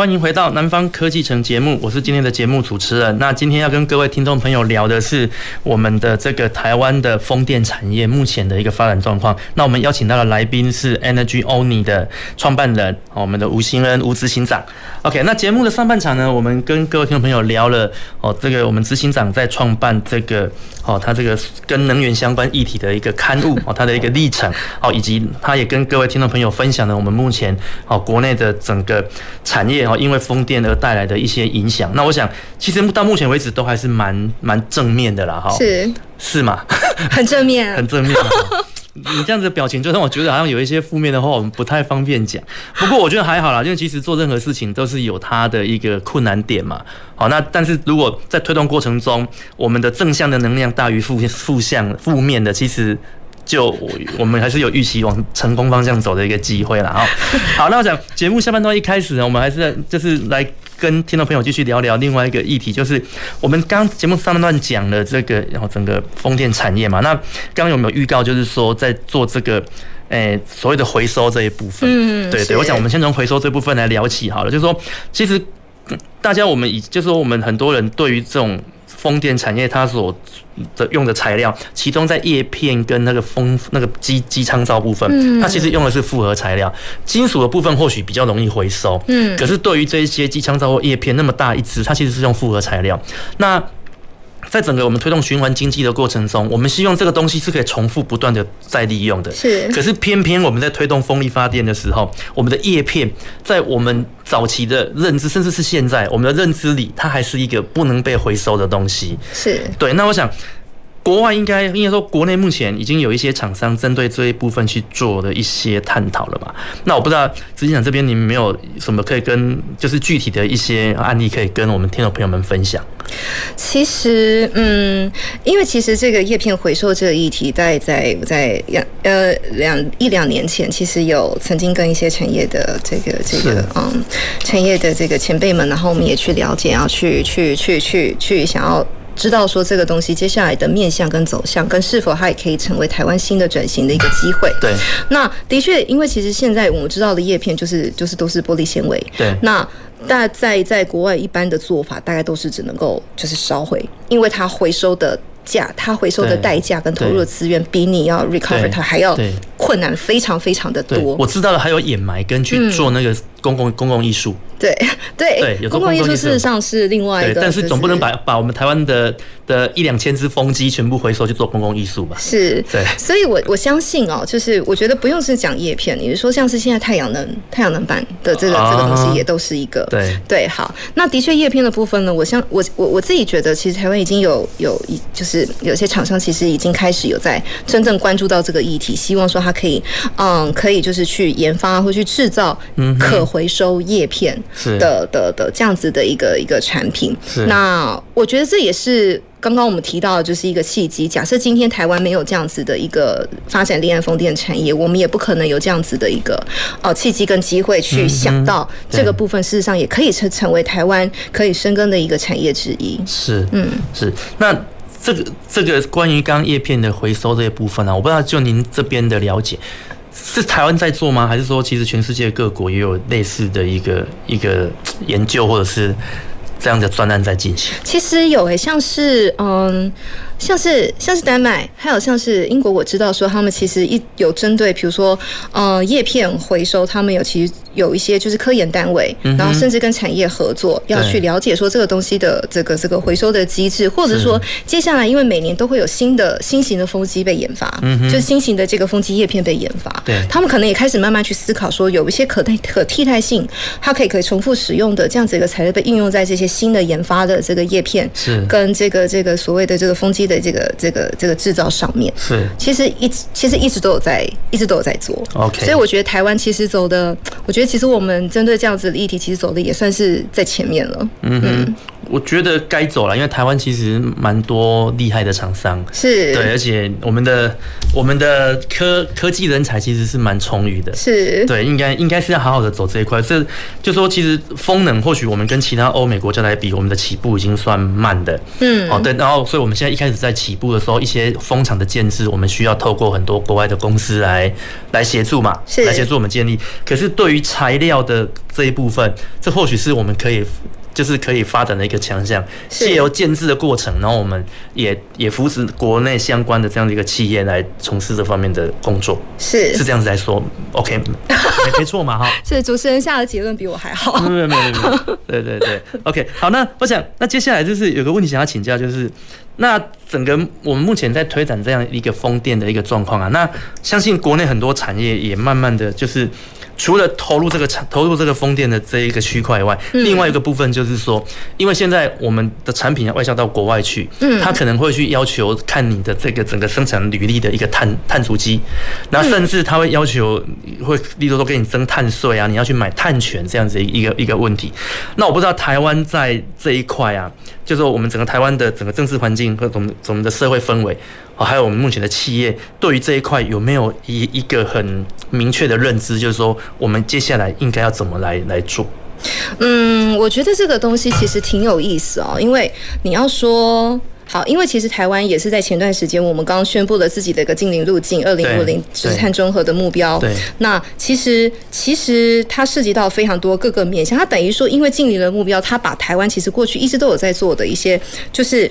[SPEAKER 1] 欢迎回到南方科技城节目，我是今天的节目主持人。那今天要跟各位听众朋友聊的是我们的这个台湾的风电产业目前的一个发展状况。那我们邀请到的来宾是 Energy Only 的创办人，我们的吴新恩吴执行长。OK，那节目的上半场呢，我们跟各位听众朋友聊了哦，这个我们执行长在创办这个哦，他这个跟能源相关议题的一个刊物哦，他的一个历程哦，以及他也跟各位听众朋友分享了我们目前哦国内的整个产业。因为风电而带来的一些影响，那我想其实到目前为止都还是蛮蛮正面的啦，哈，
[SPEAKER 2] 是
[SPEAKER 1] 是吗？
[SPEAKER 2] 很正面，
[SPEAKER 1] 很正面。你这样子的表情，就让我觉得好像有一些负面的话，我们不太方便讲。不过我觉得还好啦，因为其实做任何事情都是有它的一个困难点嘛。好，那但是如果在推动过程中，我们的正向的能量大于负负向负面的，其实。就我我们还是有预期往成功方向走的一个机会了哈。好，那我想节目下半段一开始呢，我们还是就是来跟听众朋友继续聊聊另外一个议题，就是我们刚节目上半段讲了这个，然后整个风电产业嘛，那刚刚有没有预告，就是说在做这个，诶、欸，所谓的回收这一部分？嗯，对对，我想我们先从回收这部分来聊起好了，就是说，其实大家我们以，就是说我们很多人对于这种。风电产业它所的用的材料，其中在叶片跟那个风那个机机舱罩部分，它其实用的是复合材料。金属的部分或许比较容易回收，嗯，可是对于这些机舱罩或叶片那么大一只，它其实是用复合材料。那在整个我们推动循环经济的过程中，我们希望这个东西是可以重复不断的再利用的。是。可是偏偏我们在推动风力发电的时候，我们的叶片在我们早期的认知，甚至是现在我们的认知里，它还是一个不能被回收的东西。是。对。那我想。国外应该应该说，国内目前已经有一些厂商针对这一部分去做的一些探讨了吧？那我不知道执行长这边你们没有什么可以跟，就是具体的一些案例可以跟我们听众朋友们分享。
[SPEAKER 2] 其实，嗯，因为其实这个叶片回收这个议题，在在在两呃两一两年前，其实有曾经跟一些产业的这个这个嗯产业的这个前辈们，然后我们也去了解，然后去去去去去想要。知道说这个东西接下来的面向跟走向，跟是否它也可以成为台湾新的转型的一个机会。对，那的确，因为其实现在我们知道的叶片就是就是都是玻璃纤维。对，那大在在国外一般的做法，大概都是只能够就是烧毁，因为它回收的价，它回收的代价跟投入的资源，比你要 recover 它还要困难非常非常的多。
[SPEAKER 1] 我知道了，还有掩埋跟去做那个公共公共艺术。
[SPEAKER 2] 对 对，有公共艺术事实上是另外一个，
[SPEAKER 1] 但是总不能把把我们台湾的的一两千只风机全部回收去做公共艺术吧？
[SPEAKER 2] 是，对，所以我我相信哦，就是我觉得不用是讲叶片，你是说像是现在太阳能太阳能板的这个这个东西也都是一个，对对，好，那的确叶片的部分呢，我相我我我自己觉得，其实台湾已经有有一就是有些厂商其实已经开始有在真正关注到这个议题，希望说它可以嗯可以就是去研发或去制造可回收叶片。是的的的这样子的一个一个产品，那我觉得这也是刚刚我们提到的，就是一个契机。假设今天台湾没有这样子的一个发展离岸风电产业，我们也不可能有这样子的一个呃契机跟机会去想到这个部分，事实上也可以成成为台湾可以深耕的一个产业之一。
[SPEAKER 1] 是，嗯，是。那这个这个关于刚刚叶片的回收这些部分呢、我不知道就您这边的了解。是台湾在做吗？还是说，其实全世界各国也有类似的一个一个研究，或者是这样的专案在进行？
[SPEAKER 2] 其实有诶，像是嗯。像是像是丹麦，还有像是英国，我知道说他们其实一有针对，比如说呃叶片回收，他们有其实有一些就是科研单位，然后甚至跟产业合作，要去了解说这个东西的这个这个回收的机制，或者说接下来因为每年都会有新的新型的风机被研发，就是新型的这个风机叶片被研发，对，他们可能也开始慢慢去思考说有一些可代可替代性，它可以可以重复使用的这样子一个材料被应用在这些新的研发的这个叶片，是。跟这个这个所谓的这个风机。的这个这个这个制造上面是，其实一直其实一直都有在一直都有在做，OK，所以我觉得台湾其实走的，我觉得其实我们针对这样子的议题，其实走的也算是在前面了，嗯哼。
[SPEAKER 1] 我觉得该走了，因为台湾其实蛮多厉害的厂商，是对，而且我们的我们的科科技人才其实是蛮充裕的，是对，应该应该是要好好的走这一块。这就说其实风能或许我们跟其他欧美国家来比，我们的起步已经算慢的，嗯，哦对，然后所以我们现在一开始在起步的时候，一些风场的建制，我们需要透过很多国外的公司来来协助嘛，是来协助我们建立。可是对于材料的这一部分，这或许是我们可以。就是可以发展的一个强项，借由建制的过程，然后我们也也扶持国内相关的这样的一个企业来从事这方面的工作，是。是这样子来说，OK，没没错嘛哈。
[SPEAKER 2] 是主持人下的结论比我还好。
[SPEAKER 1] 没有没有没有，对对对，OK，好，那我想那接下来就是有个问题想要请教，就是那整个我们目前在推展这样一个风电的一个状况啊，那相信国内很多产业也慢慢的就是。除了投入这个产投入这个风电的这一个区块以外，另外一个部分就是说，因为现在我们的产品要外销到国外去，嗯，他可能会去要求看你的这个整个生产履历的一个碳碳足迹，那甚至他会要求会，例如说给你征碳税啊，你要去买碳权这样子一个一个问题。那我不知道台湾在这一块啊，就是说我们整个台湾的整个政治环境和总总的社会氛围。还有我们目前的企业对于这一块有没有一一个很明确的认知？就是说，我们接下来应该要怎么来来做？
[SPEAKER 2] 嗯，我觉得这个东西其实挺有意思哦，因为你要说。好，因为其实台湾也是在前段时间，我们刚刚宣布了自己的一个净零路径，二零五零就是碳中和的目标。对，那其实其实它涉及到非常多各个面向，它等于说，因为净零的目标，它把台湾其实过去一直都有在做的一些，就是。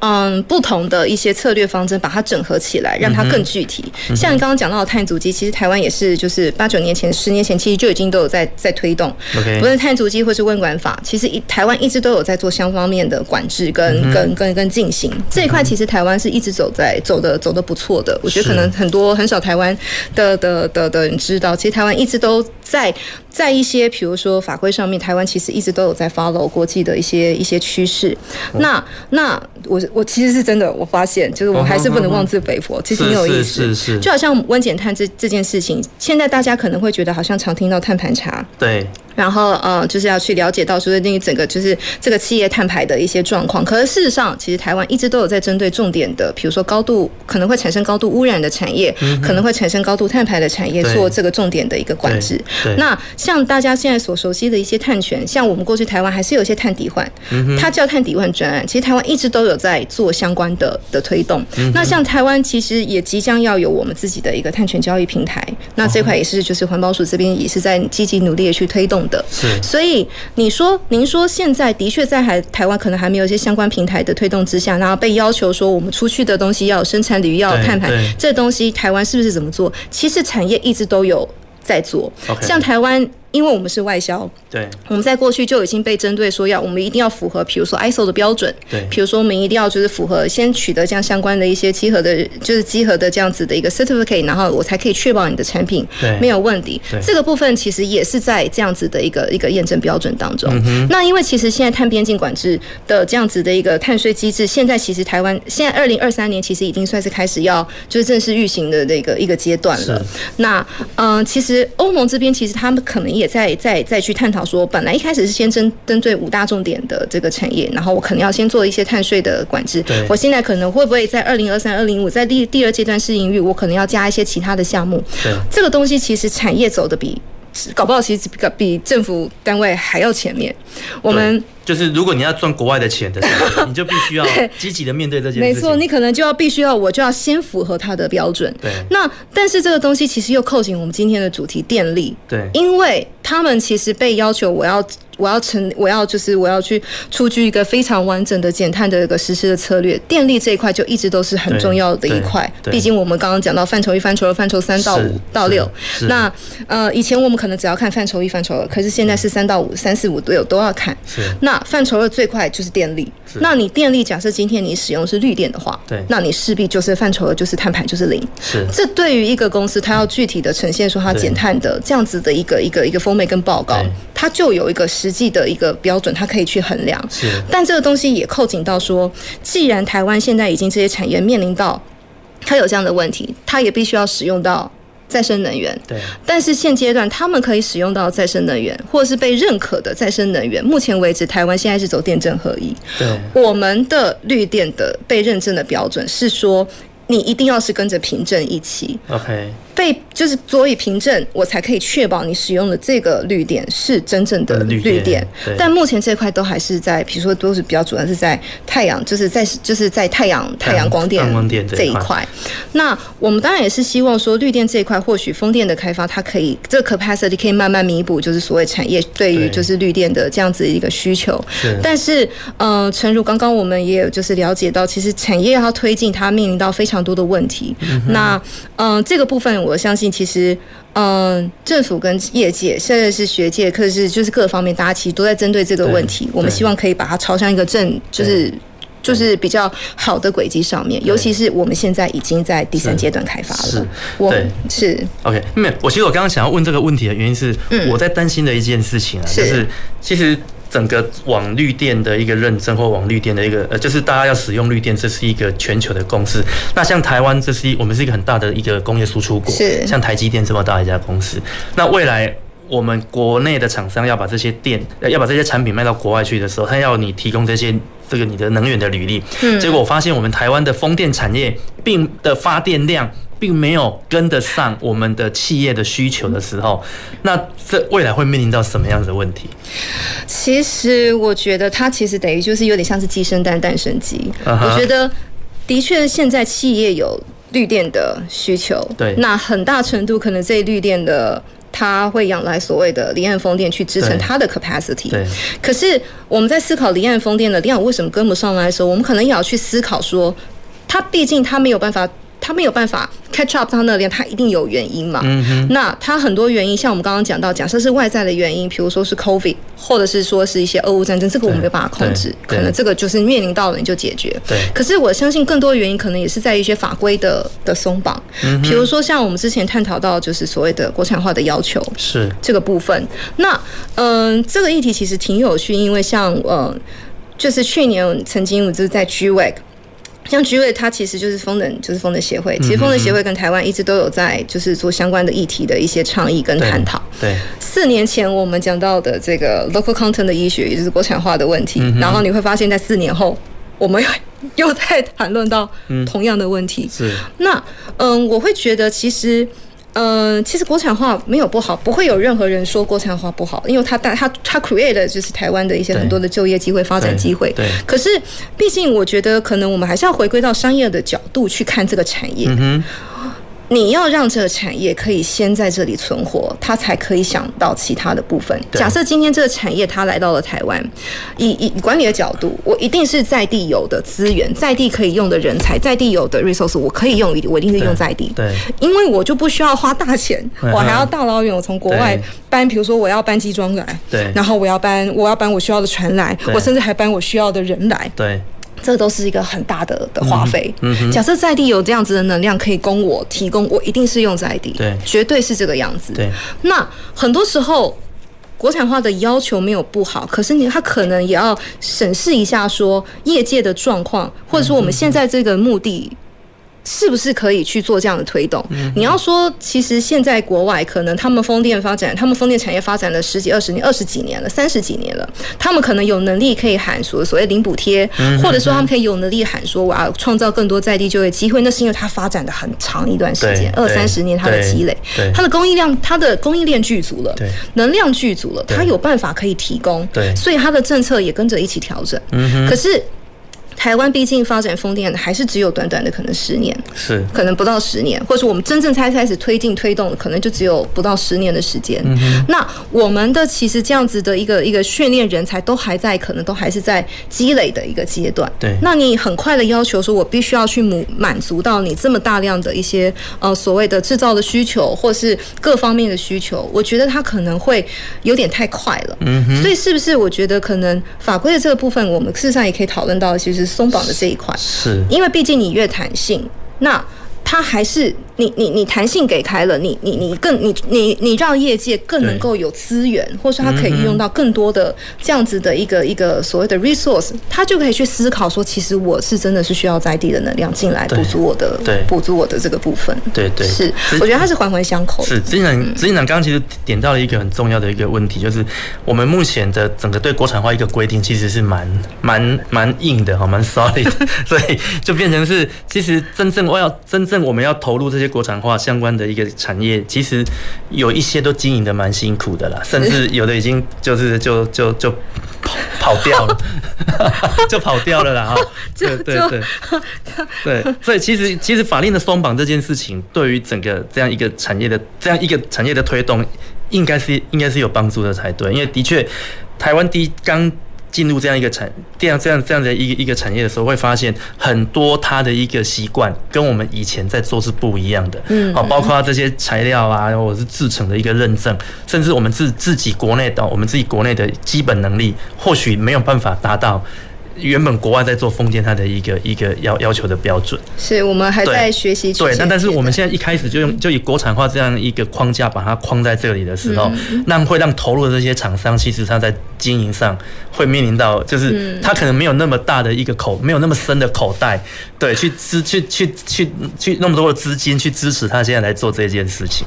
[SPEAKER 2] 嗯，不同的一些策略方针，把它整合起来，让它更具体。嗯、像你刚刚讲到的碳足迹，其实台湾也是，就是八九年前、十年前，其实就已经都有在在推动。Okay. 不论碳足迹或是温管法，其实一台湾一直都有在做相方面的管制跟、嗯、跟跟跟进行这一块。其实台湾是一直走在走的走的不错的。我觉得可能很多很少台湾的的的的人知道，其实台湾一直都在在一些比如说法规上面，台湾其实一直都有在 follow 国际的一些一些趋势。那那我。我其实是真的，我发现就是我还是不能妄自菲薄，其实挺有意思。是是是，就好像温检碳这这件事情，现在大家可能会觉得好像常听到碳盘查。对。然后呃，就是要去了解到说那整个就是这个企业碳排的一些状况。可是事实上，其实台湾一直都有在针对重点的，比如说高度可能会产生高度污染的产业，可能会产生高度碳排的产业，做这个重点的一个管制。那像大家现在所熟悉的一些碳权，像我们过去台湾还是有一些碳抵换，它叫碳抵换专案。其实台湾一直都有在做相关的的推动。那像台湾其实也即将要有我们自己的一个碳权交易平台，那这块也是就是环保署这边也是在积极努力的去推动。的，所以你说，您说现在的确在还台湾可能还没有一些相关平台的推动之下，然后被要求说我们出去的东西要有生产领域要有碳排，这东西台湾是不是怎么做？其实产业一直都有在做，像台湾。因为我们是外销，对，我们在过去就已经被针对说要我们一定要符合，比如说 ISO 的标准，对，比如说我们一定要就是符合先取得这样相关的一些集合的，就是集合的这样子的一个 certificate，然后我才可以确保你的产品没有问题。这个部分其实也是在这样子的一个一个验证标准当中。嗯、那因为其实现在碳边境管制的这样子的一个碳税机制，现在其实台湾现在二零二三年其实已经算是开始要就是正式运行的那个一个阶段了。那嗯、呃，其实欧盟这边其实他们可能也在在再去探讨说，本来一开始是先针针对五大重点的这个产业，然后我可能要先做一些碳税的管制。对我现在可能会不会在二零二三、二零五在第第二阶段试营运，我可能要加一些其他的项目。对，这个东西其实产业走的比搞不好其实比比政府单位还要前面。我们。
[SPEAKER 1] 就是如果你要赚国外的钱的时候，你就必须要积极的面对这件事情。
[SPEAKER 2] 没错，你可能就要必须要，我就要先符合它的标准。对。那但是这个东西其实又扣紧我们今天的主题电力。对。因为他们其实被要求，我要我要成我要就是我要去出具一个非常完整的减碳的一个实施的策略。电力这一块就一直都是很重要的一块。毕竟我们刚刚讲到范畴一、范畴二、范畴三到五到六。那呃，以前我们可能只要看范畴一、范畴二，可是现在是三到五、三四五都有都要看。是。那范畴二最快就是电力，那你电力假设今天你使用是绿电的话，对，那你势必就是范畴二就是碳排就是零。是，这对于一个公司，它要具体的呈现说它减碳的这样子的一个一个一个 format 跟报告，它就有一个实际的一个标准，它可以去衡量。是，但这个东西也扣紧到说，既然台湾现在已经这些产业面临到它有这样的问题，它也必须要使用到。再生能源，对，但是现阶段他们可以使用到再生能源，或是被认可的再生能源。目前为止，台湾现在是走电证合一。对，我们的绿电的被认证的标准是说，你一定要是跟着凭证一起。OK。被就是所以凭证，我才可以确保你使用的这个绿电是真正的绿电。但目前这块都还是在，比如说都是比较主要是在太阳，就是在就是在太阳太阳光电这一块。那我们当然也是希望说绿电这一块，或许风电的开发，它可以这个 capacity 可以慢慢弥补，就是所谓产业对于就是绿电的这样子一个需求。但是，嗯、呃，诚如刚刚我们也有就是了解到，其实产业要推进，它面临到非常多的问题。嗯、那，嗯、呃，这个部分。我相信，其实，嗯，政府跟业界，甚至是学界，可是就是各方面，大家其实都在针对这个问题。我们希望可以把它朝向一个正，就是就是比较好的轨迹上面。尤其是我们现在已经在第三阶段开发了。是，我是
[SPEAKER 1] OK。没有，我其实我刚刚想要问这个问题的原因是，我在担心的一件事情啊，就是其实。整个网绿电的一个认证或网绿电的一个呃，就是大家要使用绿电，这是一个全球的共识。那像台湾，这是一我们是一个很大的一个工业输出国，是像台积电这么大一家公司。那未来我们国内的厂商要把这些电，要把这些产品卖到国外去的时候，他要你提供这些这个你的能源的履历。嗯，结果我发现我们台湾的风电产业并的发电量。并没有跟得上我们的企业的需求的时候，那这未来会面临到什么样的问题？
[SPEAKER 2] 其实我觉得它其实等于就是有点像是鸡生蛋，蛋生鸡。Uh huh. 我觉得的确现在企业有绿电的需求，对，那很大程度可能这绿电的。它会仰赖所谓的离岸风电去支撑它的 capacity。对。可是我们在思考离岸风电的量为什么跟不上来的时候，我们可能也要去思考说，它毕竟它没有办法。他没有办法 catch up 到那边，他一定有原因嘛？嗯哼。那他很多原因，像我们刚刚讲到，假设是外在的原因，比如说是 COVID，或者是说是一些俄乌战争，这个我们没有办法控制，可能这个就是面临到了你就解决。对。可是我相信更多的原因，可能也是在一些法规的的松绑。嗯。比如说像我们之前探讨到，就是所谓的国产化的要求是这个部分。那嗯、呃，这个议题其实挺有趣，因为像呃，就是去年曾经我就是在 GWEC 像 GWEC 它其实就是风能，就是风能协会。其实风能协会跟台湾一直都有在，就是做相关的议题的一些倡议跟探讨。对。四年前我们讲到的这个 local content 的医学，也就是国产化的问题。然后你会发现在四年后，我们又在谈论到同样的问题。是。那嗯，我会觉得其实。嗯，其实国产化没有不好，不会有任何人说国产化不好，因为它带它它 create 的就是台湾的一些很多的就业机会、发展机会。对。可是，毕竟我觉得可能我们还是要回归到商业的角度去看这个产业。嗯你要让这个产业可以先在这里存活，它才可以想到其他的部分。假设今天这个产业它来到了台湾，以以管理的角度，我一定是在地有的资源，在地可以用的人才，在地有的 resource，我可以用，我一定是用在地。对，因为我就不需要花大钱，我还要大老远，我从国外搬，比如说我要搬机装来，对，然后我要搬，我要搬我需要的船来，我甚至还搬我需要的人来，对。这都是一个很大的的花费。嗯嗯、假设在地有这样子的能量可以供我提供，我一定是用在地。对，绝对是这个样子。对，那很多时候国产化的要求没有不好，可是你他可能也要审视一下，说业界的状况，或者说我们现在这个目的。是不是可以去做这样的推动？嗯、你要说，其实现在国外可能他们风电发展，他们风电产业发展了十几、二十年、二十几年了，三十几年了，他们可能有能力可以喊所所谓零补贴，嗯、或者说他们可以有能力喊说我要创造更多在地就业机会。那是因为它发展的很长一段时间，二三十年它的积累，它的供应量、它的供应链具足了，能量具足了，它有办法可以提供，对所以它的政策也跟着一起调整。嗯、可是。台湾毕竟发展风电还是只有短短的可能十年，是可能不到十年，或者说我们真正才开始推进推动，可能就只有不到十年的时间。嗯、那我们的其实这样子的一个一个训练人才都还在，可能都还是在积累的一个阶段。对，那你很快的要求说，我必须要去满满足到你这么大量的一些呃所谓的制造的需求，或是各方面的需求，我觉得它可能会有点太快了。嗯哼，所以是不是我觉得可能法规的这个部分，我们事实上也可以讨论到，其实。松绑的这一块，是因为毕竟你越弹性，那它还是。你你你弹性给开了，你你你更你你你让业界更能够有资源，或者说它可以运用到更多的这样子的一个一个所谓的 resource，它就可以去思考说，其实我是真的是需要在地的能量进来补足我的，对，补足我的这个部分。对对，是，我觉得它是环环相扣。是，执行长，执行长刚刚其实点到了一个很重要的一个问题，就是我们目前的整个对国产化一个规定，其实是蛮蛮蛮硬的哈，蛮 solid，所以就变成是，其实真正我要真正我们要投入这些。国产化相关的一个产业，其实有一些都经营的蛮辛苦的啦，甚至 有的已经就是就就就跑跑掉了，就跑掉了 啦哈。对对对对，所以其实其实法令的松绑这件事情，对于整个这样一个产业的这样一个产业的推动，应该是应该是有帮助的才对，因为的确台湾第一刚。进入这样一个产这样这样这样的一个一个产业的时候，会发现很多它的一个习惯跟我们以前在做是不一样的。嗯，好，包括这些材料啊，或者是制成的一个认证，甚至我们自自己国内的我们自己国内的基本能力，或许没有办法达到原本国外在做封建它的一个一个要要求的标准。是我们还在学习。对，那但是我们现在一开始就用就以国产化这样一个框架把它框在这里的时候，那会让投入的这些厂商其实他在。
[SPEAKER 1] 经营上会面临到，就是他可能没有那么大的一个口，没有那么深的口袋，对，去支去去去去那么多的资金去支持他现在来做这件事情。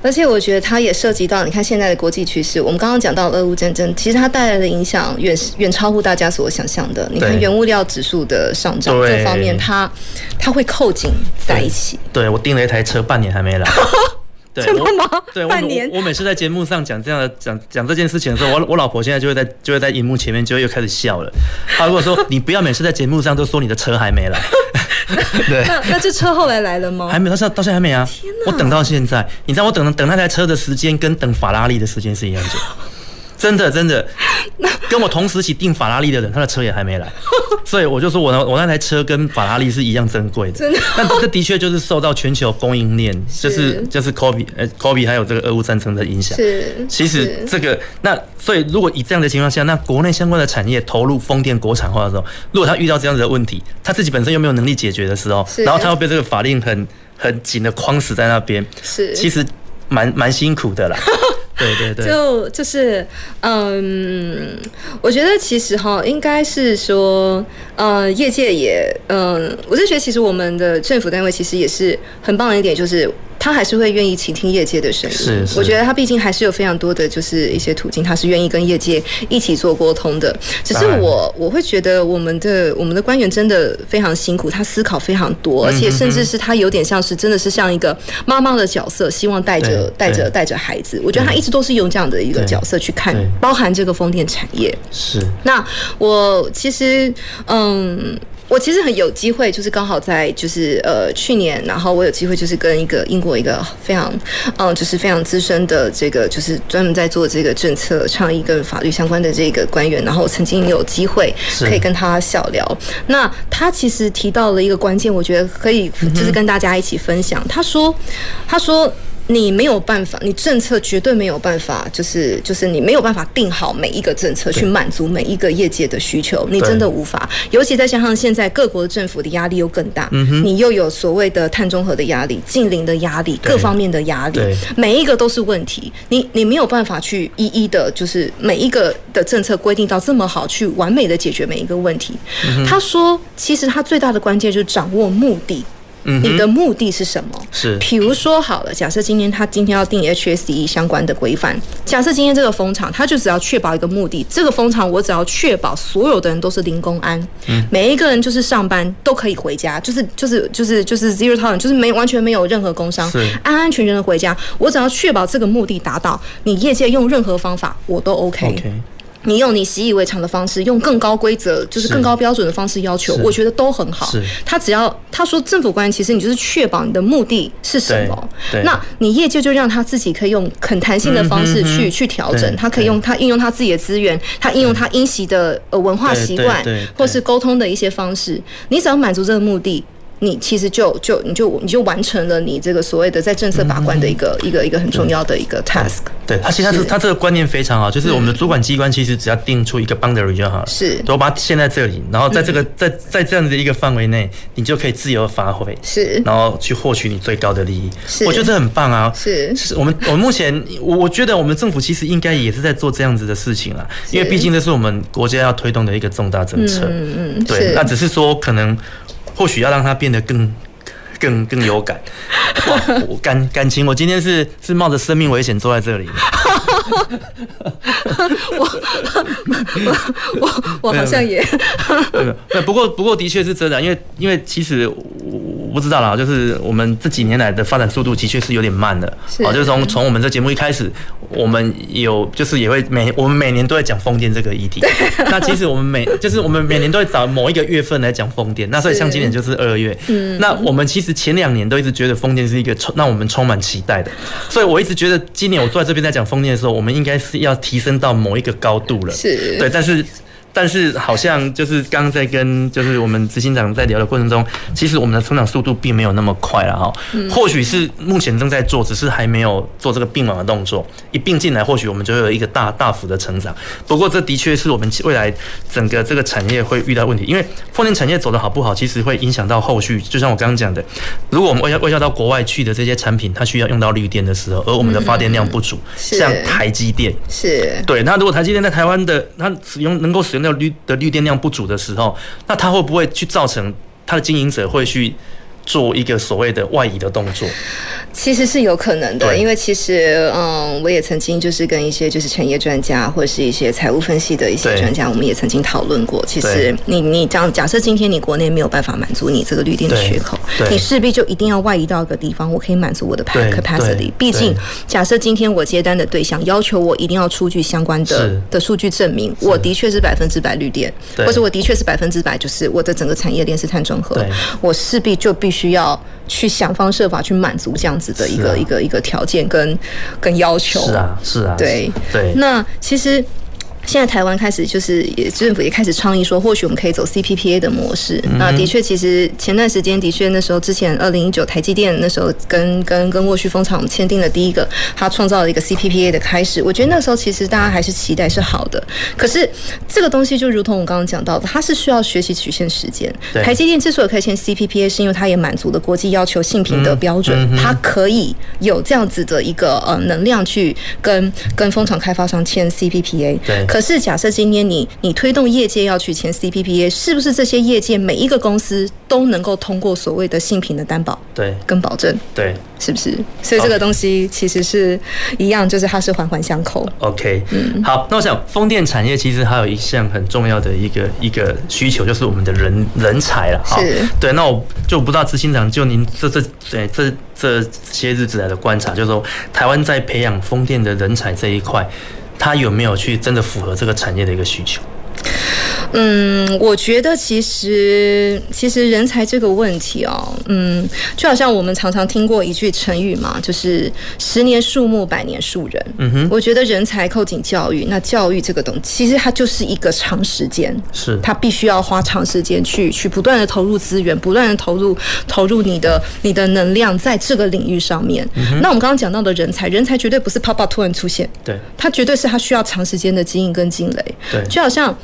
[SPEAKER 2] 而且我觉得它也涉及到，你看现在的国际趋势，我们刚刚讲到俄乌战争，其实它带来的影响远远超乎大家所想象的。你看原物料指数的上涨这方面，它它会扣紧在一起。
[SPEAKER 1] 对，我订了一台车，半年还没来。对，
[SPEAKER 2] 真的吗？
[SPEAKER 1] 对，
[SPEAKER 2] 半年。
[SPEAKER 1] 我每次在节目上讲这样的讲讲这件事情的时候，我我老婆现在就会在就会在荧幕前面就会又开始笑了。她如果说你不要每次在节目上都说你的车还没来。对，
[SPEAKER 2] 那那这车后来来了吗？
[SPEAKER 1] 还没，到现到现在还没啊！天哪，我等到现在，你知道我等等那台车的时间跟等法拉利的时间是一样的。真的真的，跟我同时期订法拉利的人，他的车也还没来，所以我就说我那我那台车跟法拉利是一样珍贵的。
[SPEAKER 2] 真的，
[SPEAKER 1] 但这的确就是受到全球供应链，就是就是 COVID 呃 COVID 还有这个俄乌战争的影响。
[SPEAKER 2] 是，
[SPEAKER 1] 其实这个那所以如果以这样的情况下，那国内相关的产业投入风电国产化的时候，如果他遇到这样子的问题，他自己本身又没有能力解决的时候，然后他又被这个法令很很紧的框死在那边，
[SPEAKER 2] 是，
[SPEAKER 1] 其实蛮蛮辛苦的啦。对对对，
[SPEAKER 2] 就就是嗯，我觉得其实哈，应该是说，呃，业界也嗯，我是觉得其实我们的政府单位其实也是很棒的一点，就是。他还是会愿意倾听业界的声音。
[SPEAKER 1] 是，是，
[SPEAKER 2] 我觉得他毕竟还是有非常多的就是一些途径，他是愿意跟业界一起做沟通的。只是我我会觉得我们的我们的官员真的非常辛苦，他思考非常多，而且甚至是他有点像是真的是像一个妈妈的角色，希望带着带着带着孩子。我觉得他一直都是用这样的一个角色去看，包含这个风电产业。
[SPEAKER 1] 是。那
[SPEAKER 2] 我其实嗯。我其实很有机会，就是刚好在就是呃去年，然后我有机会就是跟一个英国一个非常嗯就是非常资深的这个就是专门在做这个政策倡议跟法律相关的这个官员，然后我曾经有机会可以跟他小聊。那他其实提到了一个关键，我觉得可以就是跟大家一起分享。他说，他说。你没有办法，你政策绝对没有办法，就是就是你没有办法定好每一个政策去满足每一个业界的需求，你真的无法。尤其再加上现在各国的政府的压力又更大，你又有所谓的碳中和的压力、近邻的压力、各方面的压力，每一个都是问题。你你没有办法去一一的，就是每一个的政策规定到这么好，去完美的解决每一个问题。他说，其实他最大的关键就是掌握目的。你的目的是什么？
[SPEAKER 1] 是，
[SPEAKER 2] 比如说好了，假设今天他今天要定 HSE 相关的规范，假设今天这个风场，他就只要确保一个目的，这个风场我只要确保所有的人都是零工安，嗯，每一个人就是上班都可以回家，就是就是就是就是 zero tolerance，就是没完全没有任何工伤，安安全全的回家，我只要确保这个目的达到，你业界用任何方法我都 OK。Okay. 你用你习以为常的方式，用更高规则，就是更高标准的方式要求，我觉得都很好。他只要他说政府官员，其实你就是确保你的目的是什么，那你业界就让他自己可以用很弹性的方式去去调整，他可以用他运用他自己的资源，他应用他应习的呃文化习惯，或是沟通的一些方式，你只要满足这个目的。你其实就就你就你就完成了你这个所谓的在政策把关的一个、嗯、一个一个很重要的一个 task。
[SPEAKER 1] 对，他其实他是他这个观念非常好，就是我们的主管机关其实只要定出一个 boundary 就好了，是，都把它限在这里，然后在这个在在这样的一个范围内，你就可以自由发挥，是，然后去获取你最高的利益。是，我觉得这很棒啊。是，是我们我们目前我我觉得我们政府其实应该也是在做这样子的事情啦，因为毕竟这是我们国家要推动的一个重大政策。嗯嗯，对，那只是说可能。或许要让它变得更、更、更有感。我感感情，我今天是是冒着生命危险坐在这里。
[SPEAKER 2] 我我我我好像也
[SPEAKER 1] 对，不过不过的确是真的，因为因为其实我不知道啦，就是我们这几年来的发展速度的确是有点慢的。啊，就是从从我们这节目一开始，我们有就是也会每我们每年都在讲风电这个议题。那其实我们每就是我们每年都会找某一个月份来讲风电。那所以像今年就是二月。嗯。那我们其实前两年都一直觉得风电是一个充让我们充满期待的，所以我一直觉得今年我坐在这边在讲风电的时候，我们应该是要提升到某一个高度了。是。对，但是。但是好像就是刚刚在跟就是我们执行长在聊的过程中，其实我们的成长速度并没有那么快了哈。或许是目前正在做，只是还没有做这个并网的动作。一并进来，或许我们就会有一个大大幅的成长。不过这的确是我们未来整个这个产业会遇到问题，因为风电产业走得好不好，其实会影响到后续。就像我刚刚讲的，如果我们外销外销到国外去的这些产品，它需要用到绿电的时候，而我们的发电量不足，像台积电
[SPEAKER 2] 是
[SPEAKER 1] 对。那如果台积电在台湾的它使用能够使用那绿的绿电量不足的时候，那它会不会去造成它的经营者会去做一个所谓的外移的动作？
[SPEAKER 2] 其实是有可能的，因为其实，嗯，我也曾经就是跟一些就是产业专家或者是一些财务分析的一些专家，我们也曾经讨论过。其实你，你你这样假设今天你国内没有办法满足你这个绿电的缺口，你势必就一定要外移到一个地方，我可以满足我的 capacity。毕竟，假设今天我接单的对象要求我一定要出具相关的的数据证明，我的确是百分之百绿电，或者我的确是百分之百就是我的整个产业链是碳中和，我势必就必须要去想方设法去满足这样子的一个、啊、一个一个条件跟跟要求，
[SPEAKER 1] 是啊是啊，
[SPEAKER 2] 对
[SPEAKER 1] 对。
[SPEAKER 2] 那其实。现在台湾开始就是也政府也开始倡议说，或许我们可以走 CPPA 的模式。那的确，其实前段时间的确那时候之前二零一九台积电那时候跟跟跟沃旭丰厂签订了第一个，他创造了一个 CPPA 的开始。我觉得那时候其实大家还是期待是好的。可是这个东西就如同我刚刚讲到的，它是需要学习曲线时间。台积电之所以可以签 CPPA，是因为它也满足了国际要求性品的标准，它可以有这样子的一个呃能量去跟跟风场开发商签 CPPA。
[SPEAKER 1] 对。
[SPEAKER 2] 可是，假设今天你你推动业界要去签 CPPA，是不是这些业界每一个公司都能够通过所谓的性品的担保？
[SPEAKER 1] 对，
[SPEAKER 2] 跟保证，
[SPEAKER 1] 对，
[SPEAKER 2] 是不是？所以这个东西其实是一样，就是它是环环相扣。
[SPEAKER 1] OK，嗯，好，那我想风电产业其实还有一项很重要的一个一个需求，就是我们的人人才了。
[SPEAKER 2] 是，
[SPEAKER 1] 对，那我就不知道执行长就您这这这这这些日子来的观察，就是说台湾在培养风电的人才这一块。他有没有去真的符合这个产业的一个需求？
[SPEAKER 2] 嗯，我觉得其实其实人才这个问题哦，嗯，就好像我们常常听过一句成语嘛，就是十年树木，百年树人。嗯哼，我觉得人才扣紧教育，那教育这个东西，其实它就是一个长时间，
[SPEAKER 1] 是。它
[SPEAKER 2] 必须要花长时间去去不断的投入资源，不断的投入投入你的你的能量在这个领域上面。嗯、那我们刚刚讲到的人才，人才绝对不是啪啪突然出现，
[SPEAKER 1] 对，
[SPEAKER 2] 它绝对是它需要长时间的经营跟积累，
[SPEAKER 1] 对，
[SPEAKER 2] 就好像。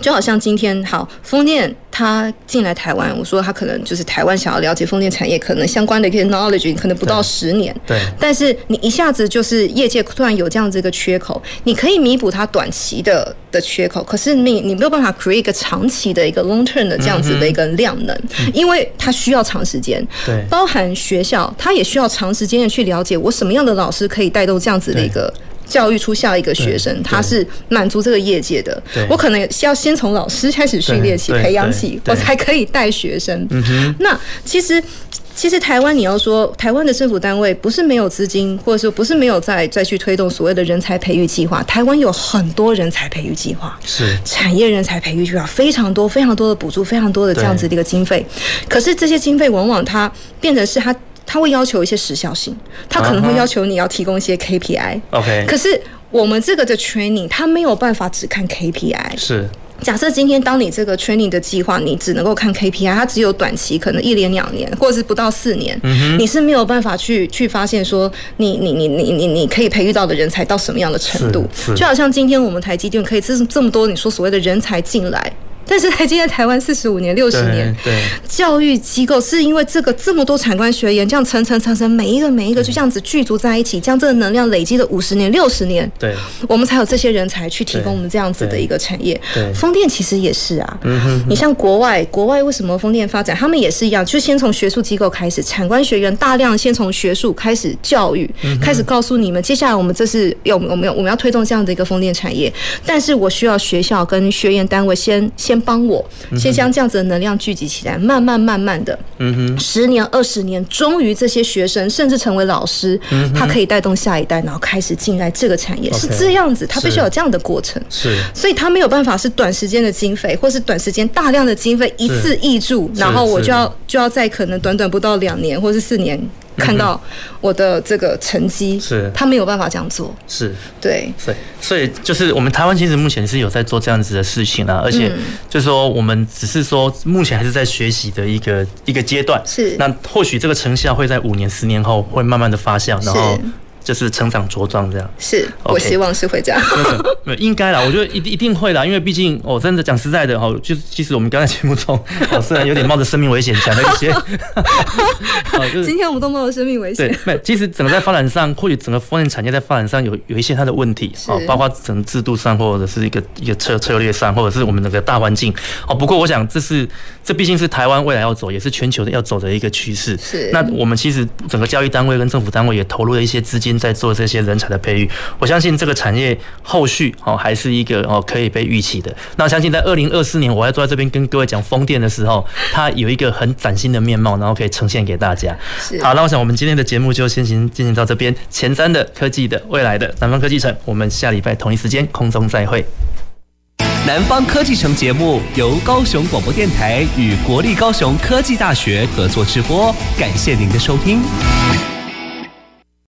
[SPEAKER 2] 就好像今天好风电，它进来台湾，我说它可能就是台湾想要了解风电产业，可能相关的一些 knowledge 可能不到十年。
[SPEAKER 1] 对。
[SPEAKER 2] 但是你一下子就是业界突然有这样子一个缺口，你可以弥补它短期的的缺口，可是你你没有办法 create 一个长期的一个 long term 的这样子的一个量能，嗯、因为它需要长时间。
[SPEAKER 1] 对。
[SPEAKER 2] 包含学校，它也需要长时间的去了解我什么样的老师可以带动这样子的一个。教育出下一个学生，他是满足这个业界的。我可能要先从老师开始训练起、培养起，我才可以带学生。那其实，其实台湾你要说，台湾的政府单位不是没有资金，或者说不是没有再再去推动所谓的人才培育计划。台湾有很多人才培育计划，
[SPEAKER 1] 是
[SPEAKER 2] 产业人才培育计划非常多，非常多的补助，非常多的这样子的一个经费。可是这些经费往往它变成是它。他会要求一些时效性，他可能会要求你要提供一些 KPI。
[SPEAKER 1] OK，
[SPEAKER 2] 可是我们这个的 training，他没有办法只看 KPI。
[SPEAKER 1] 是，
[SPEAKER 2] 假设今天当你这个 training 的计划，你只能够看 KPI，它只有短期，可能一年两年，或者是不到四年，嗯，你是没有办法去去发现说你你你你你你可以培育到的人才到什么样的程度。就好像今天我们台积电可以这这么多你说所谓的人才进来。但是台积电台湾四十五年、六十年，
[SPEAKER 1] 对，
[SPEAKER 2] 教育机构是因为这个这么多产官学研这样层层层层，每一个每一个就这样子聚足在一起，将这个能量累积了五十年、六十年，
[SPEAKER 1] 对，
[SPEAKER 2] 我们才有这些人才去提供我们这样子的一个产业。
[SPEAKER 1] 对，
[SPEAKER 2] 风电其实也是啊，
[SPEAKER 1] 嗯哼，
[SPEAKER 2] 你像国外，国外为什么风电发展，他们也是一样，就先从学术机构开始，产官学研大量先从学术开始教育，开始告诉你们，接下来我们这是有我们有我们要推动这样的一个风电产业，但是我需要学校跟学研单位先先帮我。先将这样子的能量聚集起来，慢慢慢慢的，嗯哼，十年二十年，终于这些学生甚至成为老师，他可以带动下一代，然后开始进来这个产业，是这样子，他必须有这样的过程，
[SPEAKER 1] 是，
[SPEAKER 2] 所以他没有办法是短时间的经费，或是短时间大量的经费一次挹注，然后我就要就要在可能短短不到两年或是四年。看到我的这个成绩，
[SPEAKER 1] 是，
[SPEAKER 2] 他没有办法这样做，
[SPEAKER 1] 是，
[SPEAKER 2] 对，
[SPEAKER 1] 所以所以就是我们台湾其实目前是有在做这样子的事情啊，而且就是说我们只是说目前还是在学习的一个一个阶段，
[SPEAKER 2] 是，
[SPEAKER 1] 那或许这个成效会在五年、十年后会慢慢的发酵，然后。就是成长茁壮这样，
[SPEAKER 2] 是我希望是会这样，
[SPEAKER 1] 应该啦，我觉得一定一定会啦，因为毕竟我真的讲实在的哈，就是其实我们刚才节目中，虽然有点冒着生命危险讲了一些，
[SPEAKER 2] 今天我们都冒着生命危险，
[SPEAKER 1] 对，没，其实整个在发展上，或许整个风电产业在发展上有有一些它的问题啊，包括整个制度上，或者是一个一个策策略上，或者是我们那个大环境哦。不过我想这是这毕竟是台湾未来要走，也是全球的要走的一个趋势。
[SPEAKER 2] 是，
[SPEAKER 1] 那我们其实整个教育单位跟政府单位也投入了一些资金。在做这些人才的培育，我相信这个产业后续哦还是一个哦可以被预期的。那我相信在二零二四年，我要坐在这边跟各位讲风电的时候，它有一个很崭新的面貌，然后可以呈现给大家。好，那我想我们今天的节目就先行进行到这边。前瞻的科技的未来的南方科技城，我们下礼拜同一时间空中再会。
[SPEAKER 8] 南方科技城节目由高雄广播电台与国立高雄科技大学合作直播，感谢您的收听。